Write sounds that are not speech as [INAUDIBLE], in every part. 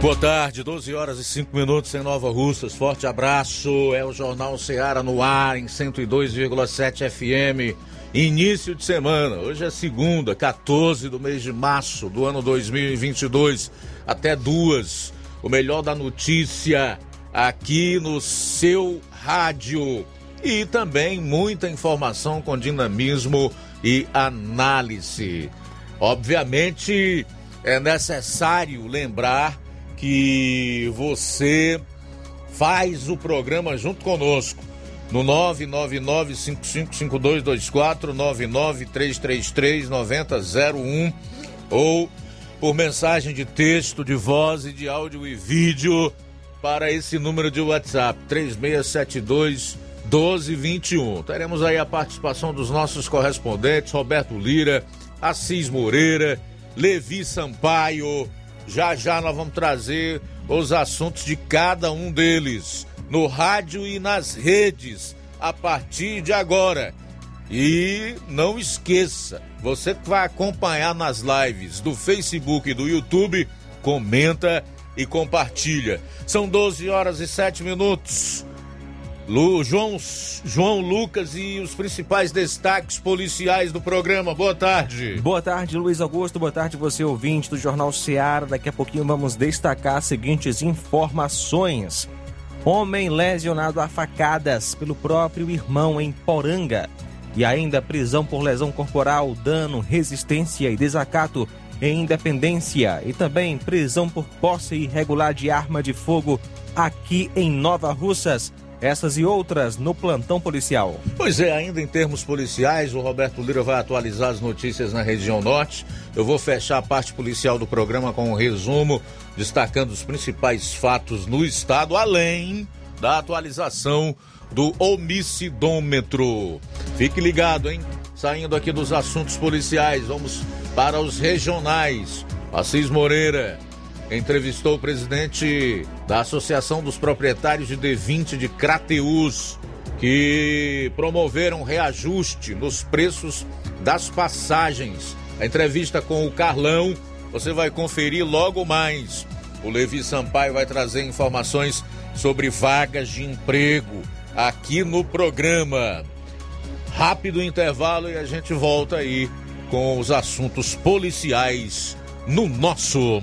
Boa tarde, 12 horas e 5 minutos em Nova Russas. Forte abraço. É o Jornal Ceará no ar em 102,7 FM. Início de semana. Hoje é segunda, 14 do mês de março do ano 2022. Até duas. O melhor da notícia aqui no seu rádio. E também muita informação com dinamismo e análise. Obviamente é necessário lembrar que você faz o programa junto conosco no 999-555224, 99333-9001 ou por mensagem de texto, de voz e de áudio e vídeo para esse número de WhatsApp 3672 1221. Teremos aí a participação dos nossos correspondentes Roberto Lira, Assis Moreira, Levi Sampaio, já já nós vamos trazer os assuntos de cada um deles no rádio e nas redes a partir de agora. E não esqueça, você que vai acompanhar nas lives do Facebook e do YouTube, comenta e compartilha. São 12 horas e 7 minutos. Lu, João, João Lucas e os principais destaques policiais do programa. Boa tarde. Boa tarde, Luiz Augusto. Boa tarde, você ouvinte do Jornal Seara. Daqui a pouquinho vamos destacar as seguintes informações. Homem lesionado a facadas pelo próprio irmão em Poranga. E ainda prisão por lesão corporal, dano, resistência e desacato em Independência. E também prisão por posse irregular de arma de fogo aqui em Nova Russas. Essas e outras no plantão policial. Pois é, ainda em termos policiais, o Roberto Lira vai atualizar as notícias na região norte. Eu vou fechar a parte policial do programa com um resumo, destacando os principais fatos no estado, além da atualização do homicidômetro. Fique ligado, hein? Saindo aqui dos assuntos policiais, vamos para os regionais. Assis Moreira entrevistou o presidente da Associação dos Proprietários de D20 de Crateus, que promoveram reajuste nos preços das passagens. A entrevista com o Carlão você vai conferir logo mais. O Levi Sampaio vai trazer informações sobre vagas de emprego aqui no programa. Rápido intervalo e a gente volta aí com os assuntos policiais no nosso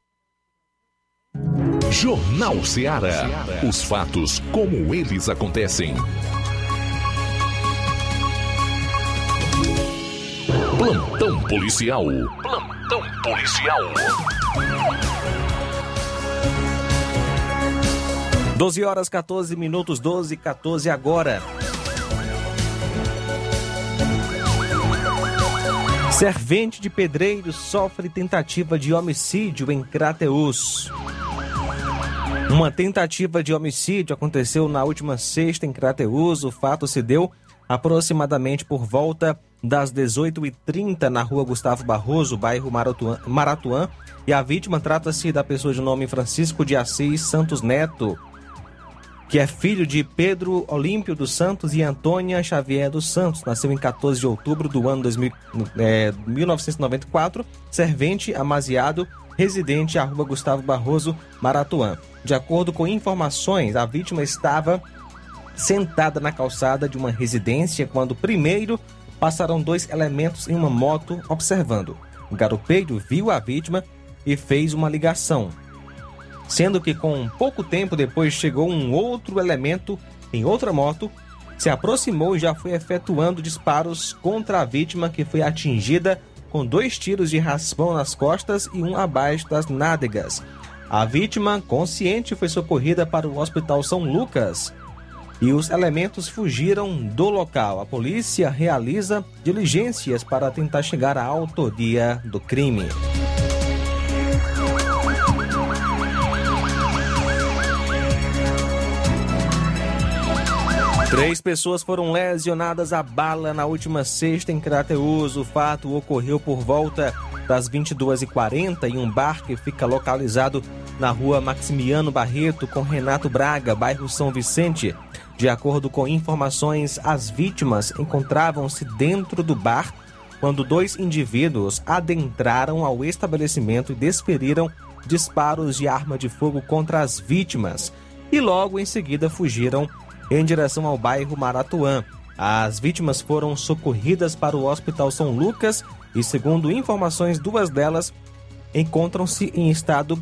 Jornal Ceará. Os fatos como eles acontecem. Plantão policial. Plantão policial. 12 horas 14 minutos, 12 e 14 agora. Servente de pedreiro sofre tentativa de homicídio em Crateus. Uma tentativa de homicídio aconteceu na última sexta em Crateus. O fato se deu aproximadamente por volta das 18h30 na rua Gustavo Barroso, bairro Maratuã. E a vítima trata-se da pessoa de nome Francisco de Assis Santos Neto, que é filho de Pedro Olímpio dos Santos e Antônia Xavier dos Santos. Nasceu em 14 de outubro do ano 2000, é, 1994, servente amaziado, residente rua Gustavo Barroso, Maratuã. De acordo com informações, a vítima estava sentada na calçada de uma residência quando primeiro passaram dois elementos em uma moto observando. O garopeiro viu a vítima e fez uma ligação, sendo que com pouco tempo depois chegou um outro elemento em outra moto, se aproximou e já foi efetuando disparos contra a vítima que foi atingida com dois tiros de raspão nas costas e um abaixo das nádegas. A vítima, consciente, foi socorrida para o Hospital São Lucas, e os elementos fugiram do local. A polícia realiza diligências para tentar chegar à autoria do crime. Três pessoas foram lesionadas a bala na última sexta em Crateus. O fato ocorreu por volta das 22h40 em um bar que fica localizado na rua Maximiano Barreto com Renato Braga, bairro São Vicente. De acordo com informações, as vítimas encontravam-se dentro do bar quando dois indivíduos adentraram ao estabelecimento e desferiram disparos de arma de fogo contra as vítimas e logo em seguida fugiram em direção ao bairro Maratuã. As vítimas foram socorridas para o Hospital São Lucas e, segundo informações, duas delas encontram-se em estado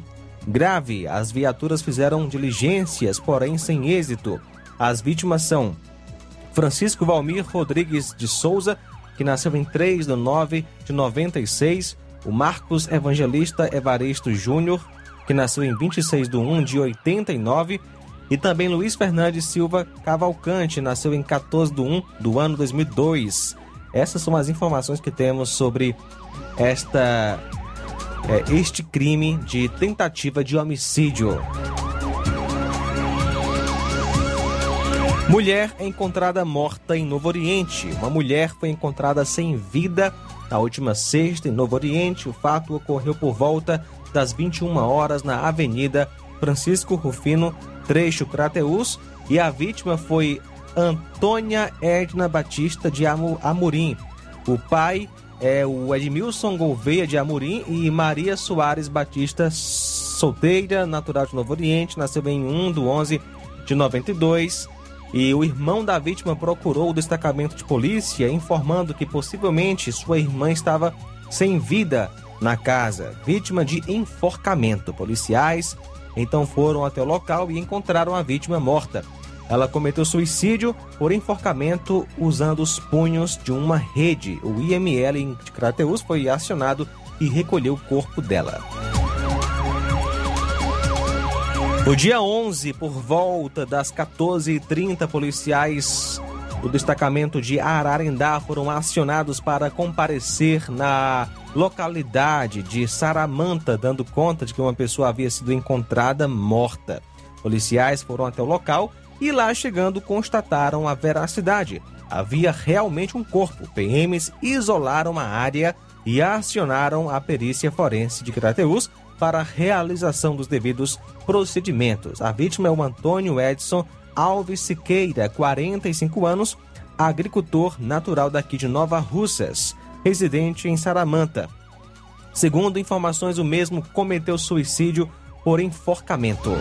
grave. As viaturas fizeram diligências, porém sem êxito. As vítimas são Francisco Valmir Rodrigues de Souza, que nasceu em 3 de 9 de 96, o Marcos Evangelista Evaristo Júnior, que nasceu em 26 de 1 de 89, e também Luiz Fernandes Silva Cavalcante, nasceu em 14 de 1 do ano 2002. Essas são as informações que temos sobre esta é, este crime de tentativa de homicídio. Mulher é encontrada morta em Novo Oriente. Uma mulher foi encontrada sem vida na última sexta em Novo Oriente. O fato ocorreu por volta das 21 horas na Avenida Francisco Rufino, trecho Crateus, e a vítima foi Antônia Edna Batista de Amorim. O pai é o Edmilson Gouveia de Amorim e Maria Soares Batista, solteira, natural de Novo Oriente, nasceu em 1 do 11 de 92 e o irmão da vítima procurou o destacamento de polícia informando que possivelmente sua irmã estava sem vida na casa, vítima de enforcamento. Policiais então foram até o local e encontraram a vítima morta. Ela cometeu suicídio por enforcamento usando os punhos de uma rede. O IML de Crateus foi acionado e recolheu o corpo dela. No dia 11, por volta das 14h30, policiais do destacamento de Ararendá foram acionados para comparecer na localidade de Saramanta, dando conta de que uma pessoa havia sido encontrada morta. Policiais foram até o local e lá chegando constataram a veracidade. Havia realmente um corpo. PMs isolaram a área e acionaram a perícia forense de Crateus para a realização dos devidos procedimentos. A vítima é o Antônio Edson Alves Siqueira, 45 anos, agricultor natural daqui de Nova Russas, residente em Saramanta. Segundo informações, o mesmo cometeu suicídio por enforcamento.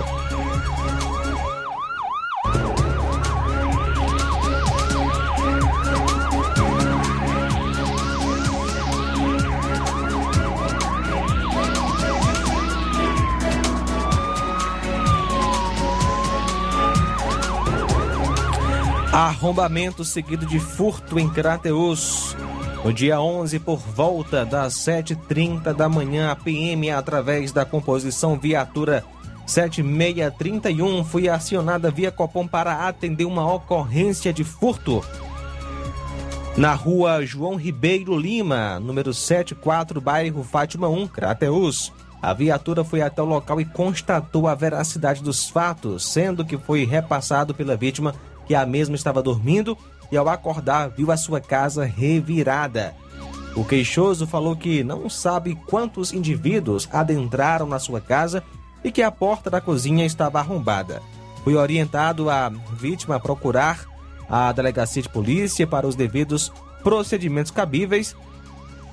Arrombamento seguido de furto em Crateus. No dia 11, por volta das 7h30 da manhã, a PM, através da composição viatura 7631, foi acionada via Copom para atender uma ocorrência de furto na rua João Ribeiro Lima, número 74, bairro Fátima 1, Crateus. A viatura foi até o local e constatou a veracidade dos fatos, sendo que foi repassado pela vítima que a mesma estava dormindo e, ao acordar, viu a sua casa revirada. O queixoso falou que não sabe quantos indivíduos adentraram na sua casa e que a porta da cozinha estava arrombada. Foi orientado a vítima a procurar a delegacia de polícia para os devidos procedimentos cabíveis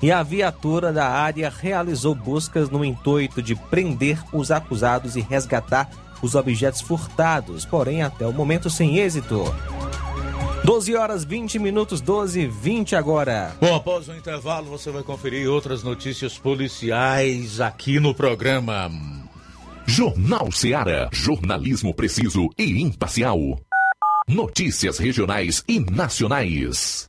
e a viatura da área realizou buscas no intuito de prender os acusados e resgatar os objetos furtados, porém até o momento sem êxito. 12 horas 20 minutos, 12 e 20 agora. Bom, após o intervalo você vai conferir outras notícias policiais aqui no programa. Jornal Seara. Jornalismo preciso e imparcial. Notícias regionais e nacionais.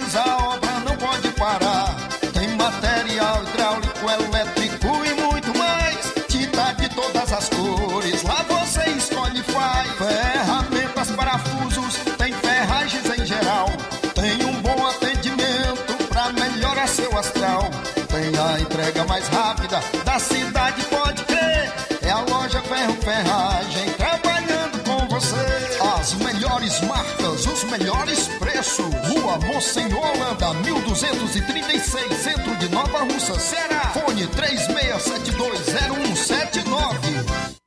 Monsenhor Holanda, 1236, centro de Nova Russa, Ceará. Fone 36720179.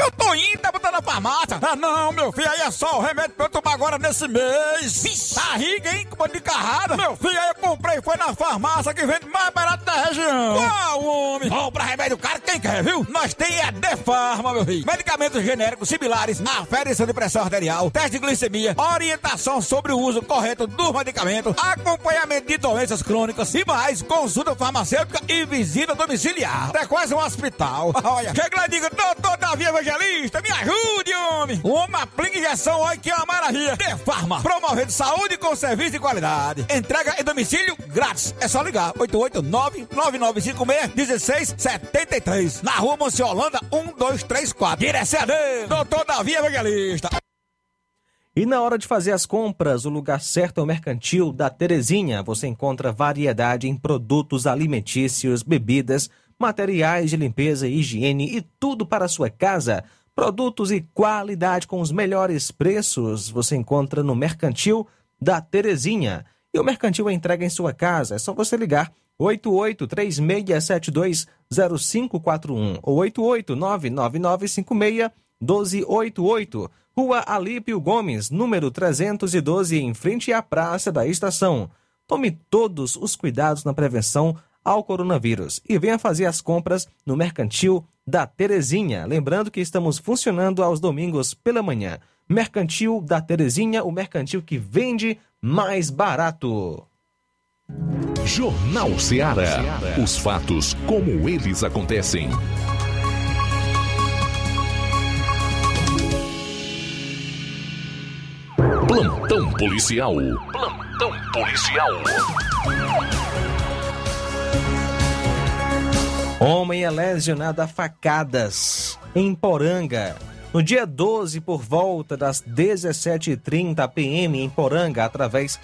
Eu tô indo, tá botando na farmácia. Ah, não, meu filho, aí é só o remédio pra eu tomar agora nesse mês. Tá riga, hein, com de carrada. Meu filho, aí eu comprei, foi na farmácia que vende mais barato da região. Uau, homem. Compra remédio caro quem quer, viu? Nós tem a Defarma, meu filho. Medicamentos genéricos similares, aferição de pressão arterial, teste de glicemia, orientação sobre o uso correto dos medicamentos, acompanhamento de doenças crônicas e mais, consulta farmacêutica e visita domiciliar. É quase um hospital. [LAUGHS] Olha, chega lá e diga, doutor Davi Evangelista, me ajude, homem. Uma aplica injeção, olha que é uma maravilha. De Farma, promovendo saúde com serviço de qualidade. Entrega em domicílio grátis. É só ligar, 889-9956-1673. Na rua Monsiolanda, 1234. Direção a Deus, doutor Davi Evangelista. E na hora de fazer as compras, o lugar certo é o Mercantil da Terezinha. Você encontra variedade em produtos alimentícios, bebidas, materiais de limpeza e higiene e tudo para a sua casa. Produtos e qualidade com os melhores preços você encontra no Mercantil da Terezinha. E o Mercantil entrega em sua casa. É só você ligar 8836720541 ou 1288, Rua Alípio Gomes, número 312, em frente à Praça da Estação. Tome todos os cuidados na prevenção ao coronavírus e venha fazer as compras no Mercantil da Terezinha. Lembrando que estamos funcionando aos domingos pela manhã. Mercantil da Terezinha, o mercantil que vende mais barato. Jornal Ceará. Os fatos como eles acontecem. Plantão policial. Plantão policial. Homem é lesionado a facadas em Poranga. No dia 12, por volta das 17h30 p.m. em Poranga, através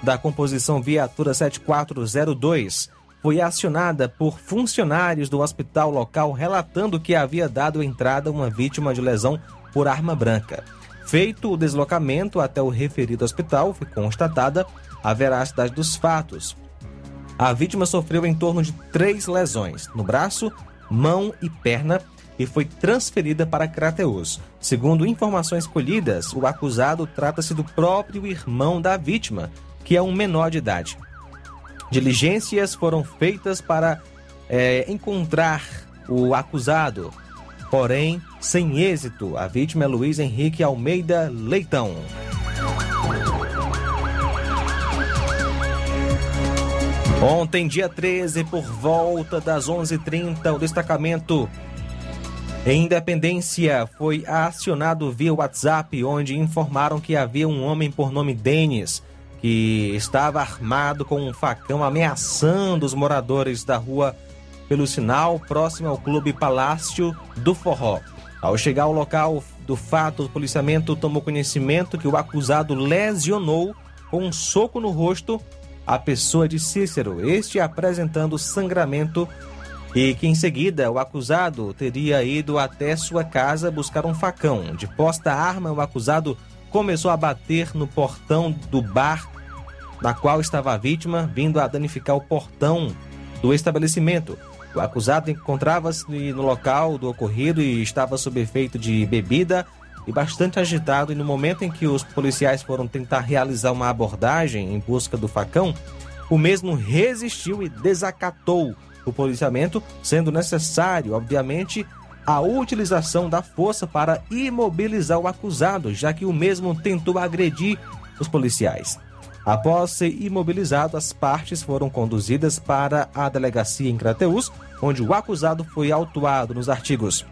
da composição Viatura 7402, foi acionada por funcionários do hospital local relatando que havia dado entrada uma vítima de lesão por arma branca. Feito o deslocamento até o referido hospital, foi constatada a veracidade dos fatos. A vítima sofreu em torno de três lesões no braço, mão e perna e foi transferida para Crateus. Segundo informações colhidas, o acusado trata-se do próprio irmão da vítima, que é um menor de idade. Diligências foram feitas para é, encontrar o acusado, porém sem êxito. A vítima é Luiz Henrique Almeida Leitão. Ontem, dia 13, por volta das 11h30, o destacamento em Independência foi acionado via WhatsApp, onde informaram que havia um homem por nome Denis que estava armado com um facão ameaçando os moradores da rua pelo sinal próximo ao Clube Palácio do Forró. Ao chegar ao local do fato, o policiamento tomou conhecimento que o acusado lesionou com um soco no rosto a pessoa de Cícero, este apresentando sangramento e que em seguida o acusado teria ido até sua casa buscar um facão. De posta arma, o acusado começou a bater no portão do bar na qual estava a vítima, vindo a danificar o portão do estabelecimento. O acusado encontrava-se no local do ocorrido e estava sob efeito de bebida e bastante agitado. E no momento em que os policiais foram tentar realizar uma abordagem em busca do facão, o mesmo resistiu e desacatou o policiamento, sendo necessário, obviamente, a utilização da força para imobilizar o acusado, já que o mesmo tentou agredir os policiais. Após ser imobilizado, as partes foram conduzidas para a delegacia em Crateus, onde o acusado foi autuado nos artigos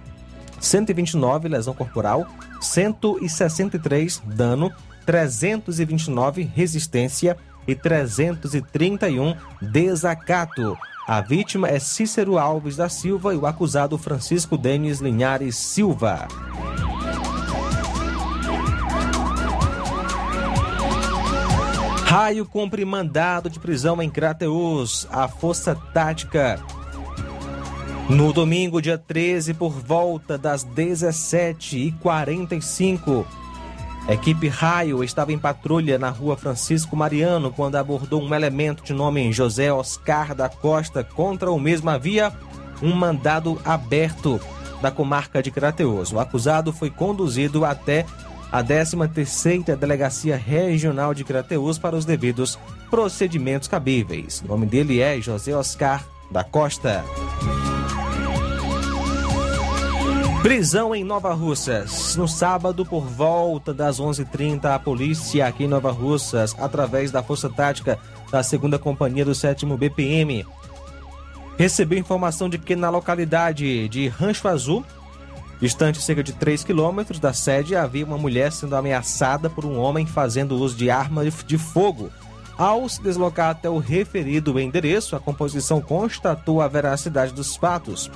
129, lesão corporal, 163, dano, 329, resistência e 331, desacato. A vítima é Cícero Alves da Silva e o acusado Francisco Denis Linhares Silva. Raio cumpre mandado de prisão em Crateus. A Força Tática. No domingo, dia 13, por volta das 17h45, equipe Raio estava em patrulha na rua Francisco Mariano quando abordou um elemento de nome José Oscar da Costa. Contra o mesmo havia um mandado aberto da comarca de Crateus. O acusado foi conduzido até a 13ª Delegacia Regional de Crateus para os devidos procedimentos cabíveis. O nome dele é José Oscar da Costa. Prisão em Nova Russas. No sábado, por volta das 11h30, a polícia aqui em Nova Russas, através da Força Tática da 2 Companhia do 7 BPM, recebeu informação de que na localidade de Rancho Azul, Distante cerca de 3 quilômetros da sede, havia uma mulher sendo ameaçada por um homem fazendo uso de arma de fogo. Ao se deslocar até o referido endereço, a composição constatou a veracidade dos fatos,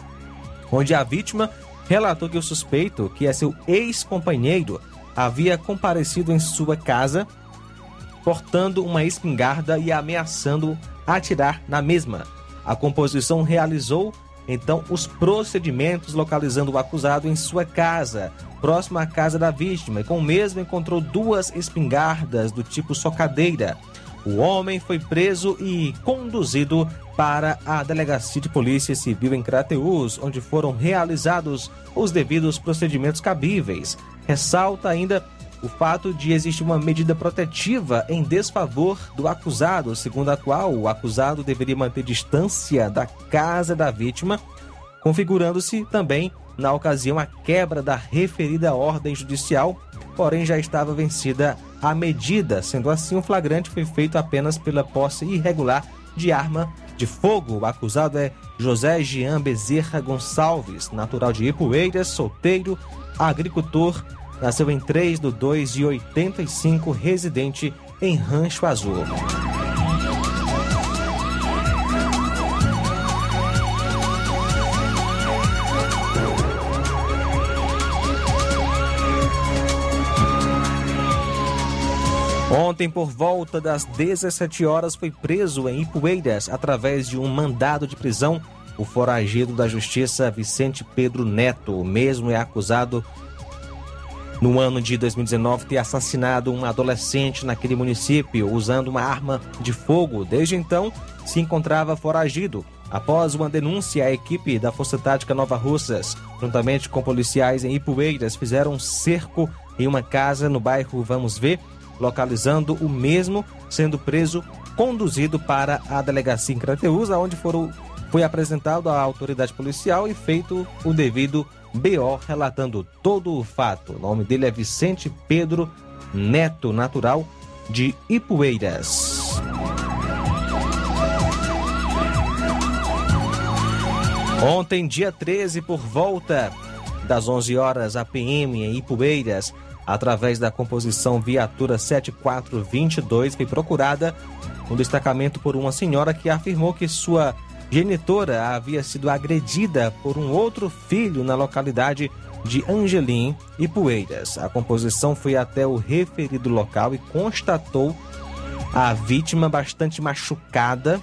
onde a vítima relatou que o suspeito, que é seu ex-companheiro, havia comparecido em sua casa portando uma espingarda e ameaçando atirar na mesma. A composição realizou então os procedimentos localizando o acusado em sua casa, próximo à casa da vítima, e com o mesmo encontrou duas espingardas do tipo socadeira. O homem foi preso e conduzido para a Delegacia de Polícia Civil em Crateús, onde foram realizados os devidos procedimentos cabíveis. Ressalta ainda o fato de existir uma medida protetiva em desfavor do acusado, segundo a qual o acusado deveria manter distância da casa da vítima, configurando-se também, na ocasião, a quebra da referida ordem judicial, porém já estava vencida a medida. Sendo assim, o flagrante foi feito apenas pela posse irregular de arma de fogo. O acusado é José Jean Bezerra Gonçalves, natural de Ipueiras, solteiro, agricultor, nasceu em 3 de 2 de 85, residente em Rancho Azul. Ontem, por volta das 17 horas, foi preso em Ipueiras, através de um mandado de prisão, o foragido da Justiça Vicente Pedro Neto. O mesmo é acusado no ano de 2019 ter assassinado um adolescente naquele município usando uma arma de fogo. Desde então, se encontrava foragido. Após uma denúncia, a equipe da Força Tática Nova Russas, juntamente com policiais em Ipueiras, fizeram um cerco em uma casa no bairro Vamos Ver, localizando o mesmo, sendo preso, conduzido para a delegacia em Crateús, onde foram, foi apresentado à autoridade policial e feito o devido BO, relatando todo o fato. O nome dele é Vicente Pedro Neto, natural de Ipueiras. Ontem, dia 13, por volta das 11 horas, a PM em Ipueiras, através da composição Viatura 7422, foi procurada um destacamento por uma senhora que afirmou que sua genitora havia sido agredida por um outro filho na localidade de Angelim e Poeiras. A composição foi até o referido local e constatou a vítima bastante machucada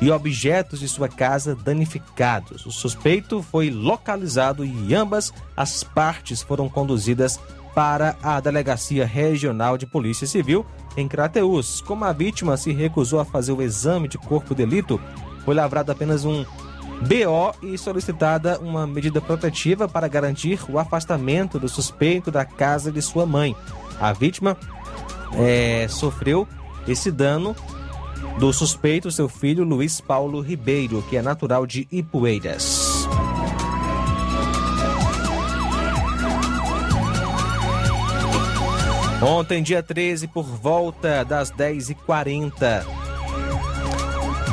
e objetos de sua casa danificados. O suspeito foi localizado e ambas as partes foram conduzidas para a Delegacia Regional de Polícia Civil em Crateús. Como a vítima se recusou a fazer o exame de corpo de delito, foi lavrado apenas um BO e solicitada uma medida protetiva para garantir o afastamento do suspeito da casa de sua mãe. A vítima é, sofreu esse dano do suspeito, seu filho Luiz Paulo Ribeiro, que é natural de Ipueiras. Ontem, dia 13, por volta das 10h40,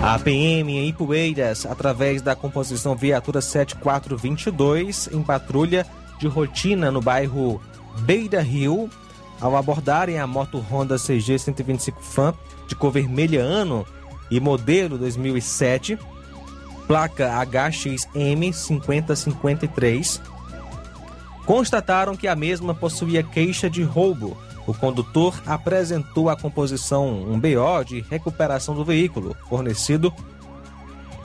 a PM em Ipueiras, através da composição Viatura 7422, em patrulha de rotina no bairro Beira Rio, ao abordarem a moto Honda CG 125 Fan de cor vermelha ano e modelo 2007, placa HXM 5053, constataram que a mesma possuía queixa de roubo o condutor apresentou à composição um BO de recuperação do veículo, fornecido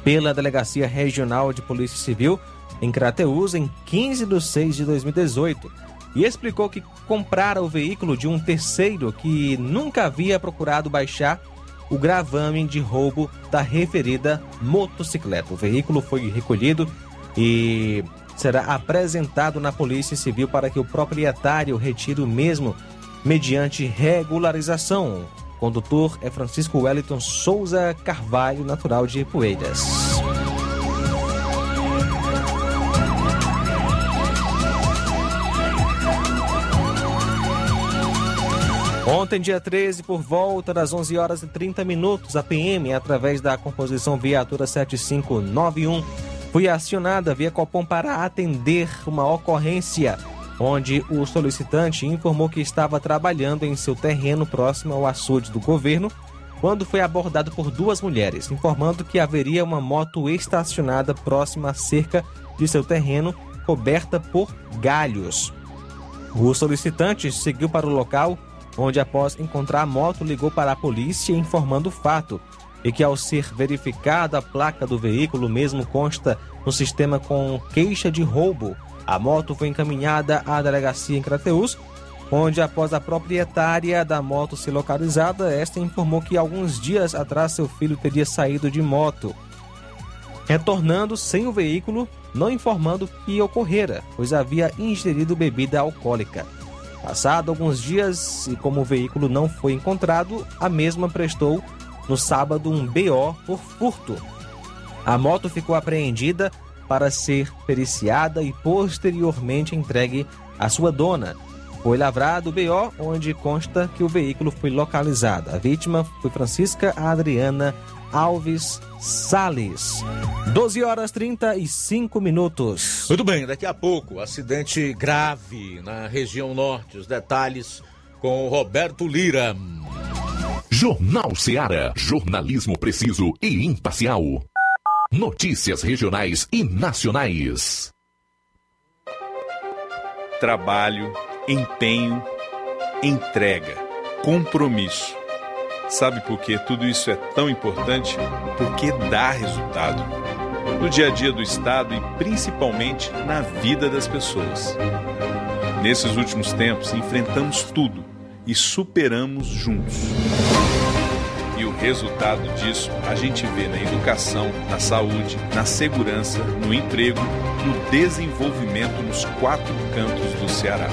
pela Delegacia Regional de Polícia Civil em Crateús em 15 de 6 de 2018 e explicou que comprara o veículo de um terceiro que nunca havia procurado baixar o gravame de roubo da referida motocicleta. O veículo foi recolhido e será apresentado na Polícia Civil para que o proprietário retire o mesmo mediante regularização. Condutor é Francisco Wellington Souza Carvalho, natural de Poeiras. Ontem, dia 13, por volta das 11 horas e 30 minutos, a PM, através da composição Viatura 7591, foi acionada via Copom para atender uma ocorrência onde o solicitante informou que estava trabalhando em seu terreno próximo ao açude do governo quando foi abordado por duas mulheres, informando que haveria uma moto estacionada próxima à cerca de seu terreno coberta por galhos. O solicitante seguiu para o local, onde após encontrar a moto ligou para a polícia informando o fato e que ao ser verificada a placa do veículo mesmo consta no sistema com queixa de roubo a moto foi encaminhada à delegacia em Crateús onde após a proprietária da moto ser localizada, esta informou que alguns dias atrás seu filho teria saído de moto, retornando sem o veículo, não informando o que ocorrera, pois havia ingerido bebida alcoólica. Passado alguns dias e como o veículo não foi encontrado, a mesma prestou no sábado um BO por furto. A moto ficou apreendida para ser periciada e posteriormente entregue à sua dona. Foi lavrado o BO, onde consta que o veículo foi localizado. A vítima foi Francisca Adriana Alves Sales. 12 horas 35 minutos. Muito bem, daqui a pouco, acidente grave na região norte. Os detalhes com o Roberto Lira. Jornal Seara. Jornalismo preciso e imparcial. Notícias regionais e nacionais. Trabalho, empenho, entrega, compromisso. Sabe por que tudo isso é tão importante? Porque dá resultado. No dia a dia do Estado e principalmente na vida das pessoas. Nesses últimos tempos, enfrentamos tudo e superamos juntos. Resultado disso a gente vê na educação, na saúde, na segurança, no emprego, no desenvolvimento nos quatro cantos do Ceará.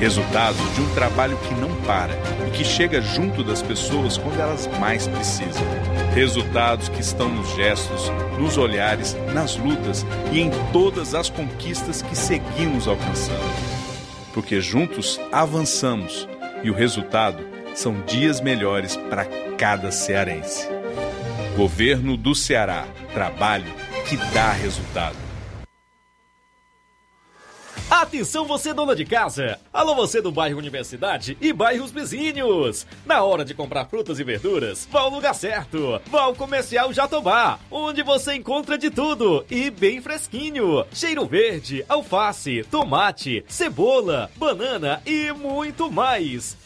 Resultado de um trabalho que não para e que chega junto das pessoas quando elas mais precisam. Resultados que estão nos gestos, nos olhares, nas lutas e em todas as conquistas que seguimos alcançando. Porque juntos avançamos e o resultado são dias melhores para cada cearense. Governo do Ceará. Trabalho que dá resultado. Atenção você dona de casa! Alô você do bairro Universidade e bairros vizinhos! Na hora de comprar frutas e verduras, vá ao lugar certo! Vá ao Comercial Jatobá, onde você encontra de tudo e bem fresquinho! Cheiro verde, alface, tomate, cebola, banana e muito mais!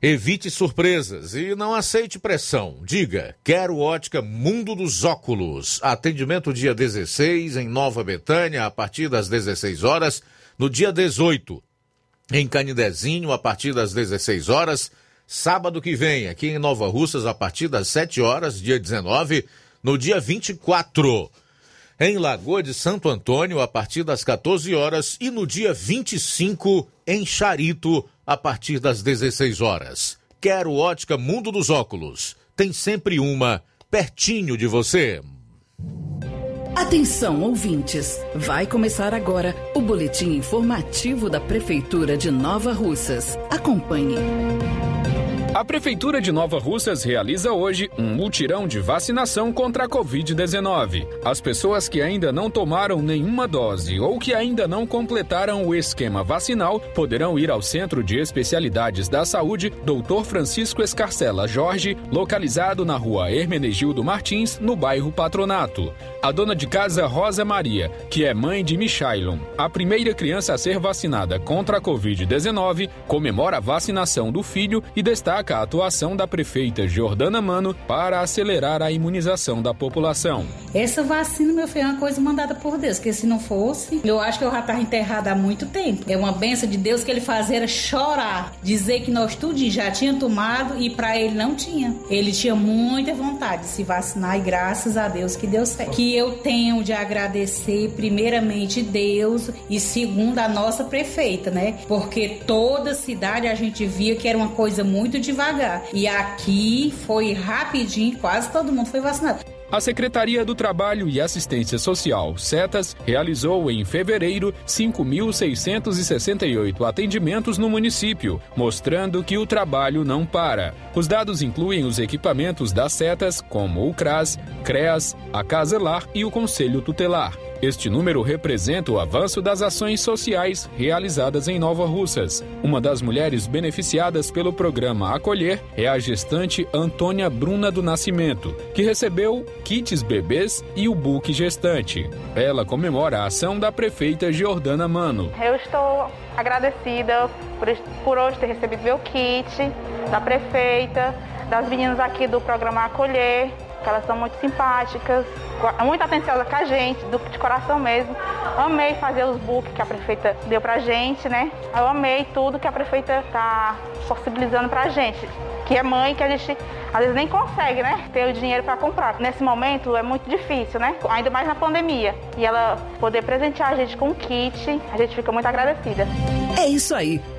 Evite surpresas e não aceite pressão. Diga, quero ótica Mundo dos Óculos. Atendimento dia 16 em Nova Betânia, a partir das 16 horas. No dia 18, em Canidezinho, a partir das 16 horas. Sábado que vem, aqui em Nova Russas, a partir das 7 horas, dia 19. No dia 24, em Lagoa de Santo Antônio, a partir das 14 horas. E no dia 25, em Charito, a partir das 16 horas. Quero ótica Mundo dos Óculos. Tem sempre uma pertinho de você. Atenção, ouvintes! Vai começar agora o boletim informativo da Prefeitura de Nova Russas. Acompanhe. A Prefeitura de Nova Russas realiza hoje um mutirão de vacinação contra a Covid-19. As pessoas que ainda não tomaram nenhuma dose ou que ainda não completaram o esquema vacinal poderão ir ao Centro de Especialidades da Saúde Dr. Francisco Escarcela Jorge, localizado na rua Hermenegildo Martins, no bairro Patronato. A dona de casa Rosa Maria, que é mãe de Michailon, a primeira criança a ser vacinada contra a Covid-19, comemora a vacinação do filho e destaca a atuação da prefeita Jordana Mano para acelerar a imunização da população. Essa vacina, meu filho, é uma coisa mandada por Deus, porque se não fosse, eu acho que eu já estava enterrada há muito tempo. É uma benção de Deus que ele fazia chorar, dizer que nós tudo já tinha tomado e para ele não tinha. Ele tinha muita vontade de se vacinar e graças a Deus que deu certo. Que eu tenho de agradecer primeiramente Deus e segundo a nossa prefeita, né? Porque toda cidade a gente via que era uma coisa muito devagar. E aqui foi rapidinho, quase todo mundo foi vacinado. A Secretaria do Trabalho e Assistência Social, SETAS, realizou em fevereiro 5.668 atendimentos no município, mostrando que o trabalho não para. Os dados incluem os equipamentos das SETAS, como o CRAS, CREAS, a Caselar e o Conselho Tutelar. Este número representa o avanço das ações sociais realizadas em Nova Russas. Uma das mulheres beneficiadas pelo programa Acolher é a gestante Antônia Bruna do Nascimento, que recebeu kits bebês e o book gestante. Ela comemora a ação da prefeita Jordana Mano. Eu estou agradecida por, por hoje ter recebido meu kit, da prefeita, das meninas aqui do programa Acolher, que elas são muito simpáticas, muito atenciosas com a gente, do, de coração mesmo. Amei fazer os books que a prefeita deu pra gente, né? Eu amei tudo que a prefeita tá possibilizando pra gente. Que é mãe que a gente às vezes nem consegue, né? Ter o dinheiro para comprar. Nesse momento é muito difícil, né? Ainda mais na pandemia. E ela poder presentear a gente com um kit, a gente fica muito agradecida. É isso aí.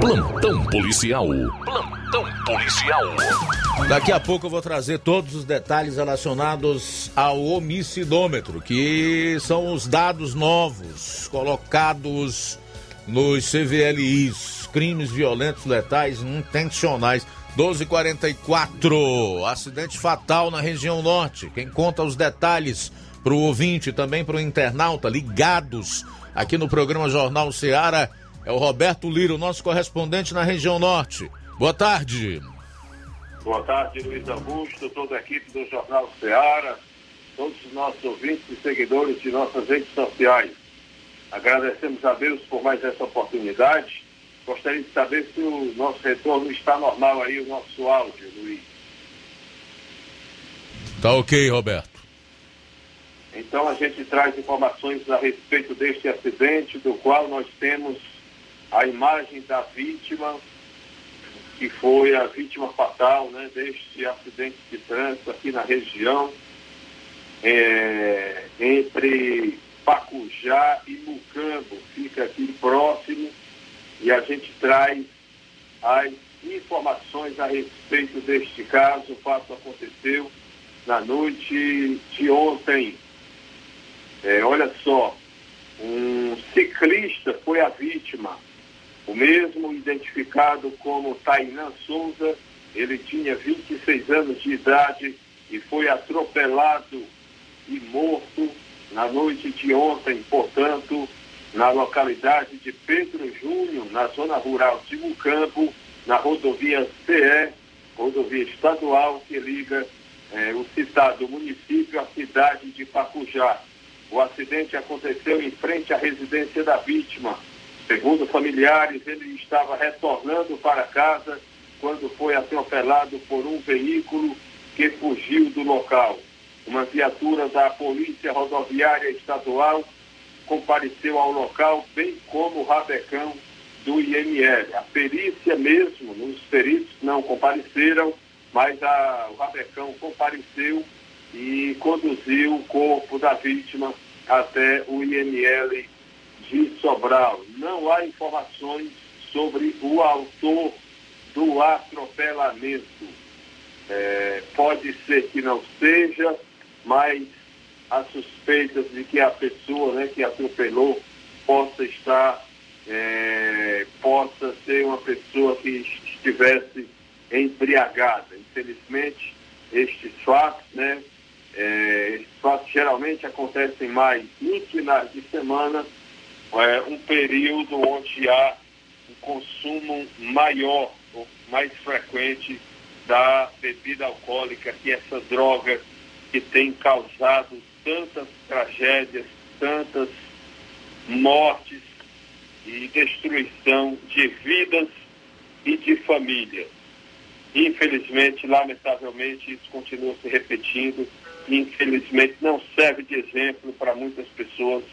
Plantão policial. Plantão policial. Daqui a pouco eu vou trazer todos os detalhes relacionados ao homicidômetro, que são os dados novos colocados nos CVLIs, crimes violentos, letais, intencionais. 1244, acidente fatal na região norte. Quem conta os detalhes para o ouvinte, também para o internauta, ligados aqui no programa Jornal Seara, é o Roberto Liro, nosso correspondente na região norte. Boa tarde. Boa tarde, Luiz Augusto, toda a equipe do Jornal Ceará, todos os nossos ouvintes e seguidores de nossas redes sociais. Agradecemos a Deus por mais essa oportunidade. Gostaria de saber se o nosso retorno está normal aí, o nosso áudio, Luiz. Tá ok, Roberto. Então a gente traz informações a respeito deste acidente, do qual nós temos a imagem da vítima, que foi a vítima fatal né, deste acidente de trânsito aqui na região, é, entre Pacujá e Mucambo, fica aqui próximo, e a gente traz as informações a respeito deste caso. O fato aconteceu na noite de ontem. É, olha só, um ciclista foi a vítima o mesmo, identificado como Tainan Souza, ele tinha 26 anos de idade e foi atropelado e morto na noite de ontem, portanto, na localidade de Pedro Júnior, na zona rural de Mucampo, na rodovia CE, rodovia estadual que liga eh, o citado município à cidade de Pacujá. O acidente aconteceu em frente à residência da vítima. Segundo familiares, ele estava retornando para casa quando foi atropelado por um veículo que fugiu do local. Uma viatura da Polícia Rodoviária Estadual compareceu ao local, bem como o rabecão do IML. A perícia mesmo, os peritos não compareceram, mas a, o rabecão compareceu e conduziu o corpo da vítima até o IML de Sobral. Não há informações sobre o autor do atropelamento. É, pode ser que não seja, mas há suspeitas de que a pessoa né, que atropelou possa estar, é, possa ser uma pessoa que estivesse embriagada. Infelizmente, estes fatos, né, é, esses fatos geralmente acontecem mais em finais de semana, é, um período onde há um consumo maior, mais frequente da bebida alcoólica, que é essa droga que tem causado tantas tragédias, tantas mortes e destruição de vidas e de famílias. Infelizmente, lamentavelmente, isso continua se repetindo. Infelizmente, não serve de exemplo para muitas pessoas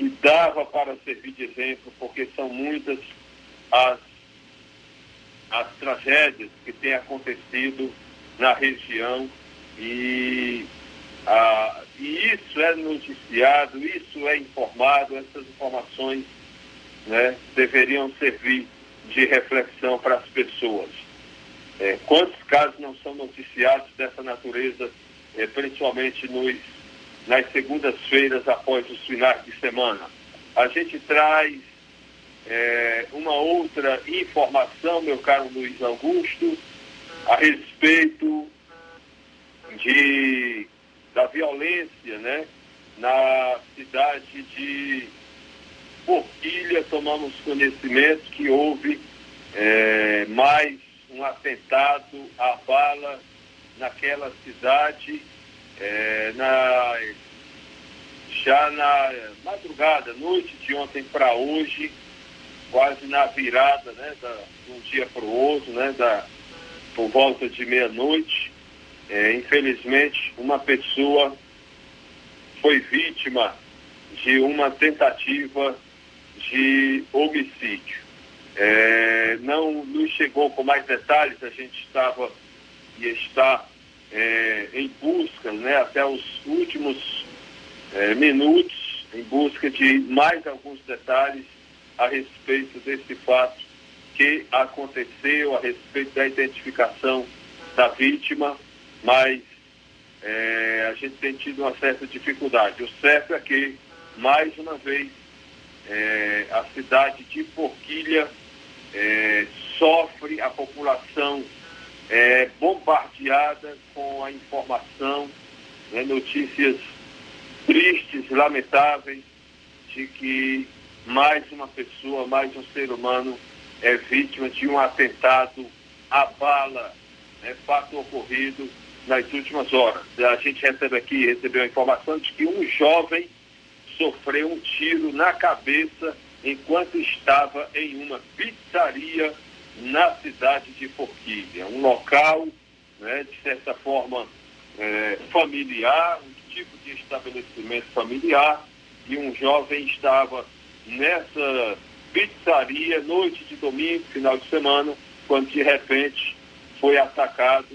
e dava para servir de exemplo, porque são muitas as, as tragédias que têm acontecido na região e ah, e isso é noticiado, isso é informado, essas informações né, deveriam servir de reflexão para as pessoas. É, quantos casos não são noticiados dessa natureza, é, principalmente nos, nas segundas-feiras após os finais de semana? A gente traz é, uma outra informação, meu caro Luiz Augusto, a respeito de da violência, né? Na cidade de Forquilha, tomamos conhecimento que houve é, mais um atentado à bala naquela cidade, é, na, já na madrugada, noite de ontem para hoje, quase na virada né, da, de um dia para o outro, né, da, por volta de meia-noite, é, infelizmente, uma pessoa foi vítima de uma tentativa de homicídio. É, não nos chegou com mais detalhes, a gente estava e está é, em busca, né, até os últimos é, minutos, em busca de mais alguns detalhes a respeito desse fato que aconteceu, a respeito da identificação da vítima mas é, a gente tem tido uma certa dificuldade. O certo é que, mais uma vez, é, a cidade de Forquilha é, sofre, a população é bombardeada com a informação, né, notícias tristes, lamentáveis, de que mais uma pessoa, mais um ser humano é vítima de um atentado à bala, né, fato ocorrido nas últimas horas. A gente recebe aqui, recebeu a informação de que um jovem sofreu um tiro na cabeça enquanto estava em uma pizzaria na cidade de Forquilha. Um local, né, de certa forma, é, familiar, um tipo de estabelecimento familiar, e um jovem estava nessa pizzaria noite de domingo, final de semana, quando de repente foi atacado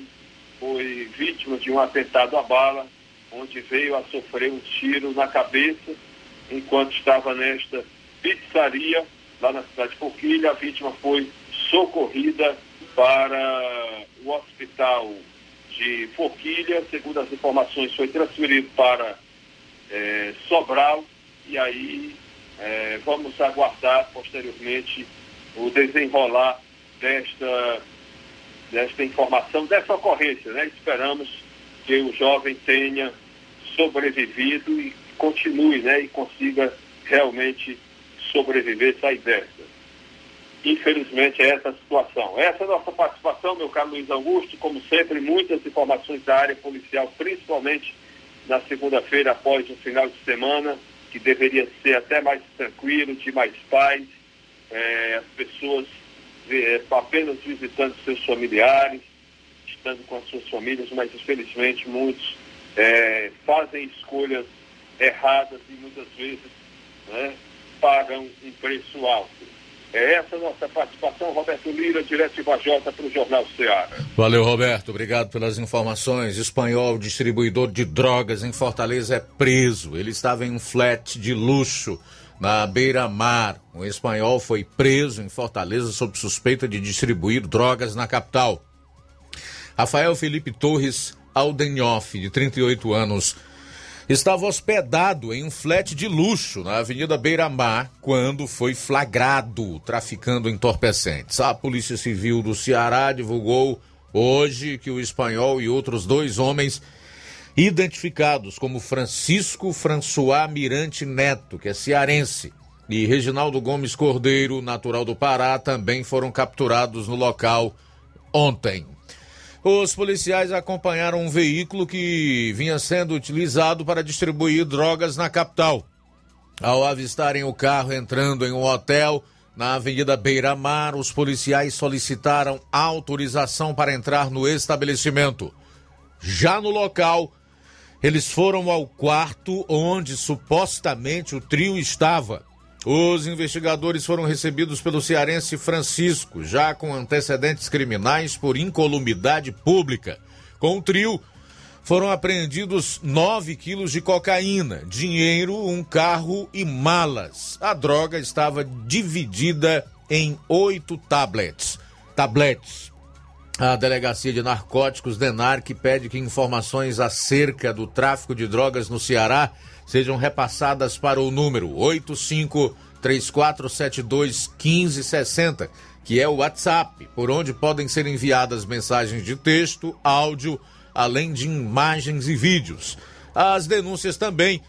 foi vítima de um atentado à bala, onde veio a sofrer um tiro na cabeça enquanto estava nesta pizzaria lá na cidade de Forquilha. A vítima foi socorrida para o hospital de Forquilha. Segundo as informações, foi transferido para é, Sobral e aí é, vamos aguardar posteriormente o desenrolar desta desta informação, dessa ocorrência. Né? Esperamos que o jovem tenha sobrevivido e continue né? e consiga realmente sobreviver, sair dessa. Infelizmente é essa a situação. Essa é a nossa participação, meu caro Luiz Augusto, como sempre, muitas informações da área policial, principalmente na segunda-feira após o final de semana, que deveria ser até mais tranquilo, de mais paz, é, as pessoas é, apenas visitando seus familiares, estando com as suas famílias, mas infelizmente muitos é, fazem escolhas erradas e muitas vezes né, pagam um preço alto. É essa nossa participação, Roberto Lira, direto de Bajota para o Jornal Ceará. Valeu, Roberto. Obrigado pelas informações. Espanhol, distribuidor de drogas em Fortaleza, é preso. Ele estava em um flat de luxo na beira-mar. Um espanhol foi preso em Fortaleza sob suspeita de distribuir drogas na capital. Rafael Felipe Torres Aldenhoff, de 38 anos, estava hospedado em um flat de luxo na Avenida Beira Mar quando foi flagrado traficando entorpecentes. A Polícia Civil do Ceará divulgou hoje que o espanhol e outros dois homens identificados como Francisco François Mirante Neto, que é cearense, e Reginaldo Gomes Cordeiro, natural do Pará, também foram capturados no local ontem. Os policiais acompanharam um veículo que vinha sendo utilizado para distribuir drogas na capital. Ao avistarem o carro entrando em um hotel na Avenida Beira Mar, os policiais solicitaram autorização para entrar no estabelecimento. Já no local, eles foram ao quarto onde supostamente o trio estava. Os investigadores foram recebidos pelo cearense Francisco, já com antecedentes criminais por incolumidade pública. Com o trio, foram apreendidos 9 quilos de cocaína, dinheiro, um carro e malas. A droga estava dividida em oito tablets. Tabletes. A Delegacia de Narcóticos, DENARC, pede que informações acerca do tráfico de drogas no Ceará sejam repassadas para o número 8534721560, que é o WhatsApp, por onde podem ser enviadas mensagens de texto, áudio, além de imagens e vídeos. As denúncias também